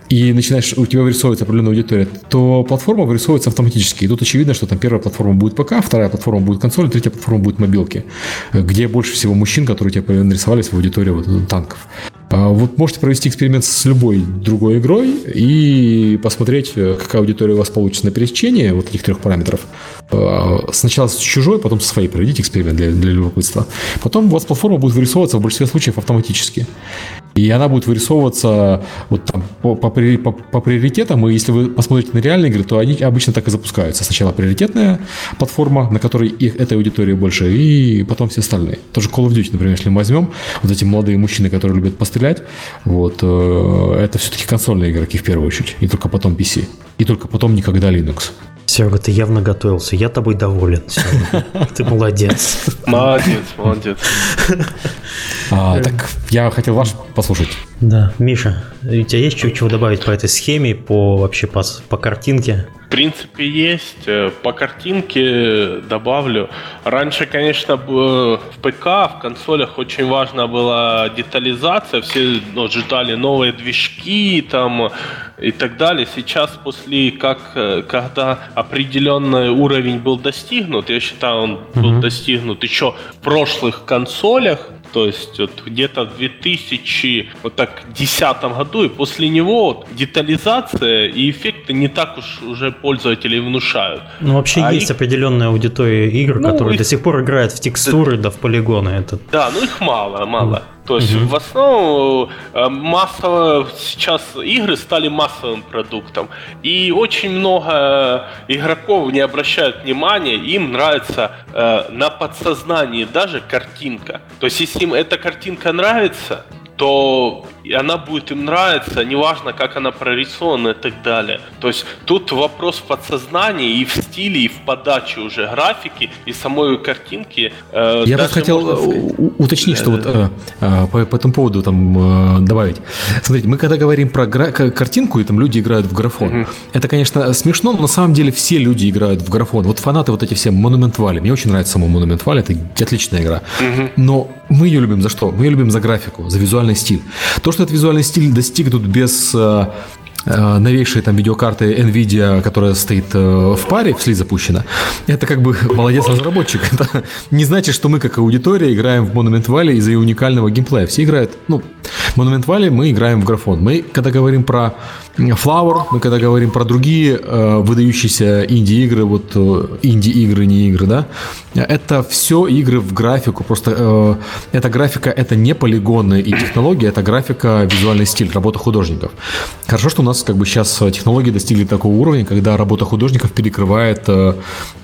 и начинаешь, у тебя вырисовывается определенная аудитория, то платформа вырисовывается автоматически. И тут очевидно, что там первая платформа будет ПК, вторая платформа будет консоль, третья платформа будет мобилки, где больше всего мужчин, которые тебе нарисовались в аудитории вот, танков. А вот можете провести эксперимент с любой другой игрой и посмотреть, какая аудитория у вас получится на пересечении вот этих трех параметров. А, сначала с чужой, потом со своей проведите эксперимент для, для любопытства. Потом у вас платформа будет вырисовываться в большинстве случаев автоматически. И она будет вырисовываться вот там по, по, по, по приоритетам. И если вы посмотрите на реальные игры, то они обычно так и запускаются. Сначала приоритетная платформа, на которой их, этой аудитории больше, и потом все остальные. Тоже Call of Duty, например, если мы возьмем, вот эти молодые мужчины, которые любят пострелять, вот, э, это все-таки консольные игроки в первую очередь, и только потом PC. И только потом никогда Linux. Серега, ты явно готовился. Я тобой доволен. Ты молодец. Молодец, молодец. А, так, я хотел ваш послушать. Да, Миша, у тебя есть чего добавить по этой схеме, по вообще по, по картинке? В принципе, есть. Э, по картинке добавлю. Раньше, конечно, в ПК, в консолях очень важна была детализация. Все ну, ждали новые движки там и так далее. Сейчас, после как, э, когда определенный уровень был достигнут, я считаю, он mm-hmm. был достигнут еще в прошлых консолях, то есть вот где-то в 2010 году, и после него вот, детализация и эффекты не так уж уже пользователи внушают. Ну, вообще а есть их... определенная аудитория игр, ну, которые их... до сих пор играют в текстуры, да, да в полигоны. Это... Да, ну их мало, мало. То есть угу. в основном э, массово сейчас игры стали массовым продуктом. И очень много игроков не обращают внимания, им нравится э, на подсознании даже картинка. То есть если им эта картинка нравится, то она будет им нравиться, неважно, как она прорисована и так далее. То есть тут вопрос в подсознании и в стиле, и в подаче уже графики, и самой картинки. Э, Я бы хотел э, уточнить, что вот э, э, по, по этому поводу там э, добавить. Смотрите, мы когда говорим про гра- картинку, и там люди играют в графон, mm это, конечно, смешно, но на самом деле все люди играют в графон. Вот фанаты вот эти все Monument Valley. Мне очень нравится само Monument Valley, это отличная игра. mm Но мы ее любим за что? Мы ее любим за графику, за визуальный стиль. То, что этот визуальный стиль достигнут без э, э, новейшие там видеокарты Nvidia, которая стоит э, в паре, в слит запущена, это как бы <laughs> молодец разработчик. <laughs> Это не значит, что мы как аудитория играем в Monument Valley из-за уникального геймплея. Все играют, ну, Monument Valley мы играем в графон. Мы, когда говорим про Flower, мы когда говорим про другие э, выдающиеся инди-игры, вот э, инди-игры, не игры, да, это все игры в графику, просто э, эта графика, это не полигоны и технологии, это графика, визуальный стиль, работа художников. Хорошо, что у нас как бы сейчас технологии достигли такого уровня, когда работа художников перекрывает э,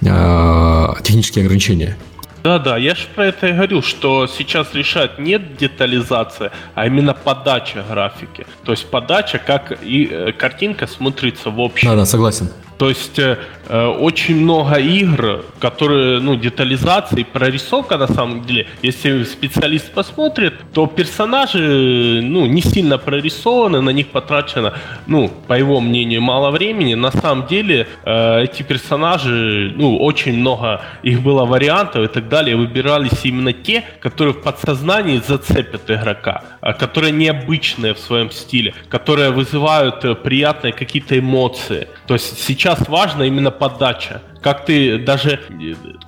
э, технические ограничения. Да-да, я же про это и говорю, что сейчас решает не детализация, а именно подача графики. То есть подача, как и э, картинка смотрится в общем. Да-да, согласен. То есть э, э, очень много игр, которые, ну, детализация и прорисовка на самом деле, если специалист посмотрит, то персонажи, ну, не сильно прорисованы, на них потрачено, ну, по его мнению, мало времени. На самом деле э, эти персонажи, ну, очень много их было вариантов и так далее, выбирались именно те, которые в подсознании зацепят игрока, а которые необычные в своем стиле, которые вызывают э, приятные какие-то эмоции. То есть сейчас важно именно подача. Как ты даже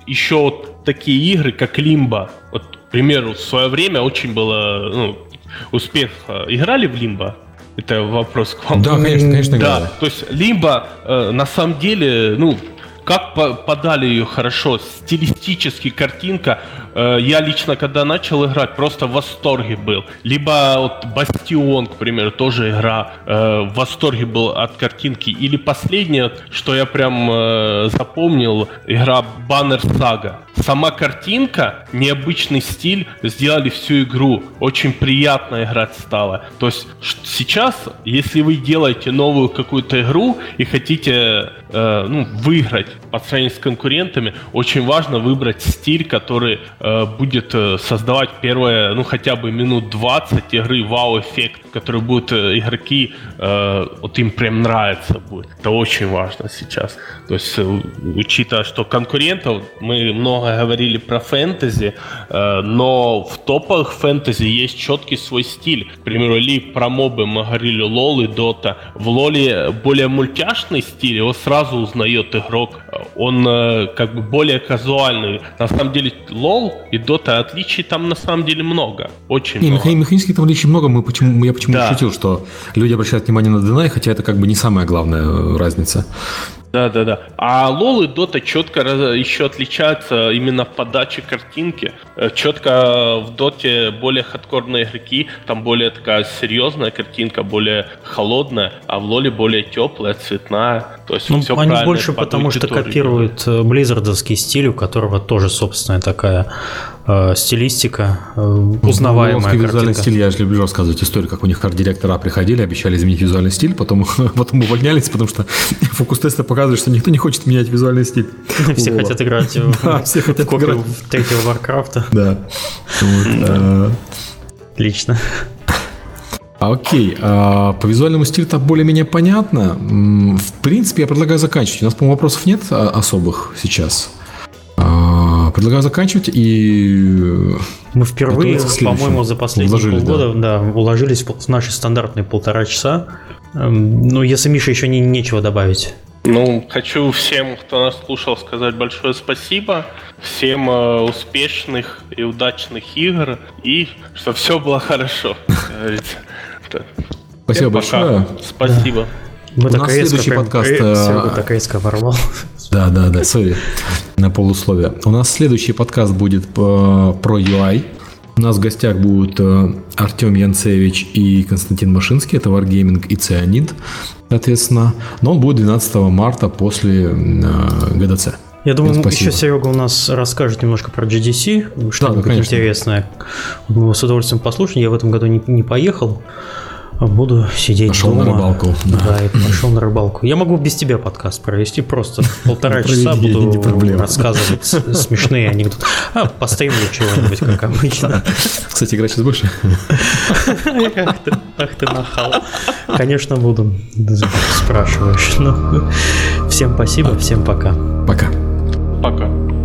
еще вот такие игры, как Лимба, вот, к примеру, в свое время очень было ну, успех. Играли в Лимба? Это вопрос к вам. Да, конечно, конечно. Да, то есть либо э, на самом деле, ну, как подали ее хорошо, стилистически картинка. Э, я лично, когда начал играть, просто в восторге был. Либо вот Бастион, к примеру, тоже игра, э, в восторге был от картинки. Или последнее, что я прям э, запомнил, игра Banner Saga. Сама картинка, необычный стиль, сделали всю игру. Очень приятно играть стало. То есть сейчас, если вы делаете новую какую-то игру и хотите ну, выиграть по сравнению с конкурентами, очень важно выбрать стиль, который э, будет э, создавать первые, ну, хотя бы минут 20 игры вау-эффект, который будет э, игроки, э, вот им прям нравится будет. Это очень важно сейчас. То есть, э, учитывая, что конкурентов, мы много говорили про фэнтези, э, но в топовых фэнтези есть четкий свой стиль. К примеру, если про мобы мы говорили LoL и Dota. В лоле более мультяшный стиль, его сразу узнает игрок он э, как бы более казуальный. На самом деле, LoL и Dota отличий там на самом деле много. Очень не, много. Механических там отличий много. Мы почему, я почему да. шутил, что люди обращают внимание на deny, хотя это как бы не самая главная э, разница. Да, да, да. А LoL и Dota четко еще отличаются именно в подаче картинки. Э, четко в доте более хардкорные игроки, там более такая серьезная картинка, более холодная, а в лоле более теплая, цветная. То есть ну, все они больше потому что копируют э, близзардовский стиль, у которого тоже собственная такая э, стилистика, э, узнаваемая визуальный стиль, я же люблю рассказывать историю, как у них арт-директора приходили, обещали изменить визуальный стиль, потом, <laughs> потом увольнялись, потому что <laughs> фокус-тесты показывают, что никто не хочет менять визуальный стиль. <laughs> Все хотят играть в в третьего Варкрафта. Да. Э, Отлично. Окей, а по визуальному стилю так более-менее понятно. В принципе, я предлагаю заканчивать. У нас, по-моему, вопросов нет а, особых сейчас. А, предлагаю заканчивать и... Мы впервые, по-моему, за последние уложились, полгода да. Да, уложились в наши стандартные полтора часа. Эм, ну, если Миша еще не, нечего добавить. Ну, хочу всем, кто нас слушал, сказать большое спасибо. Всем э, успешных и удачных игр. И чтобы все было хорошо. Спасибо большое. Спасибо. Мы У нас следующий прям, подкаст... Э, так резко ворвал. Да, да, да, сори, на полусловие. У нас следующий подкаст будет по, про UI. У нас в гостях будут э, Артем Янцевич и Константин Машинский, это Wargaming и Цианид, соответственно. Но он будет 12 марта после э, ГДЦ. Я думаю, Спасибо. еще Серега у нас расскажет немножко про GDC, что-нибудь да, интересное. Мы с удовольствием послушаем. Я в этом году не, не поехал. Буду сидеть пошел дома. на рыбалку. Да, да, и пошел на рыбалку. Я могу без тебя подкаст провести, просто полтора часа буду рассказывать смешные анекдоты. А, постримлю чего-нибудь, как обычно. Кстати, играть сейчас больше? Ах ты нахал. Конечно, буду. Спрашиваешь. Ну, всем спасибо, всем пока. Пока. Пока.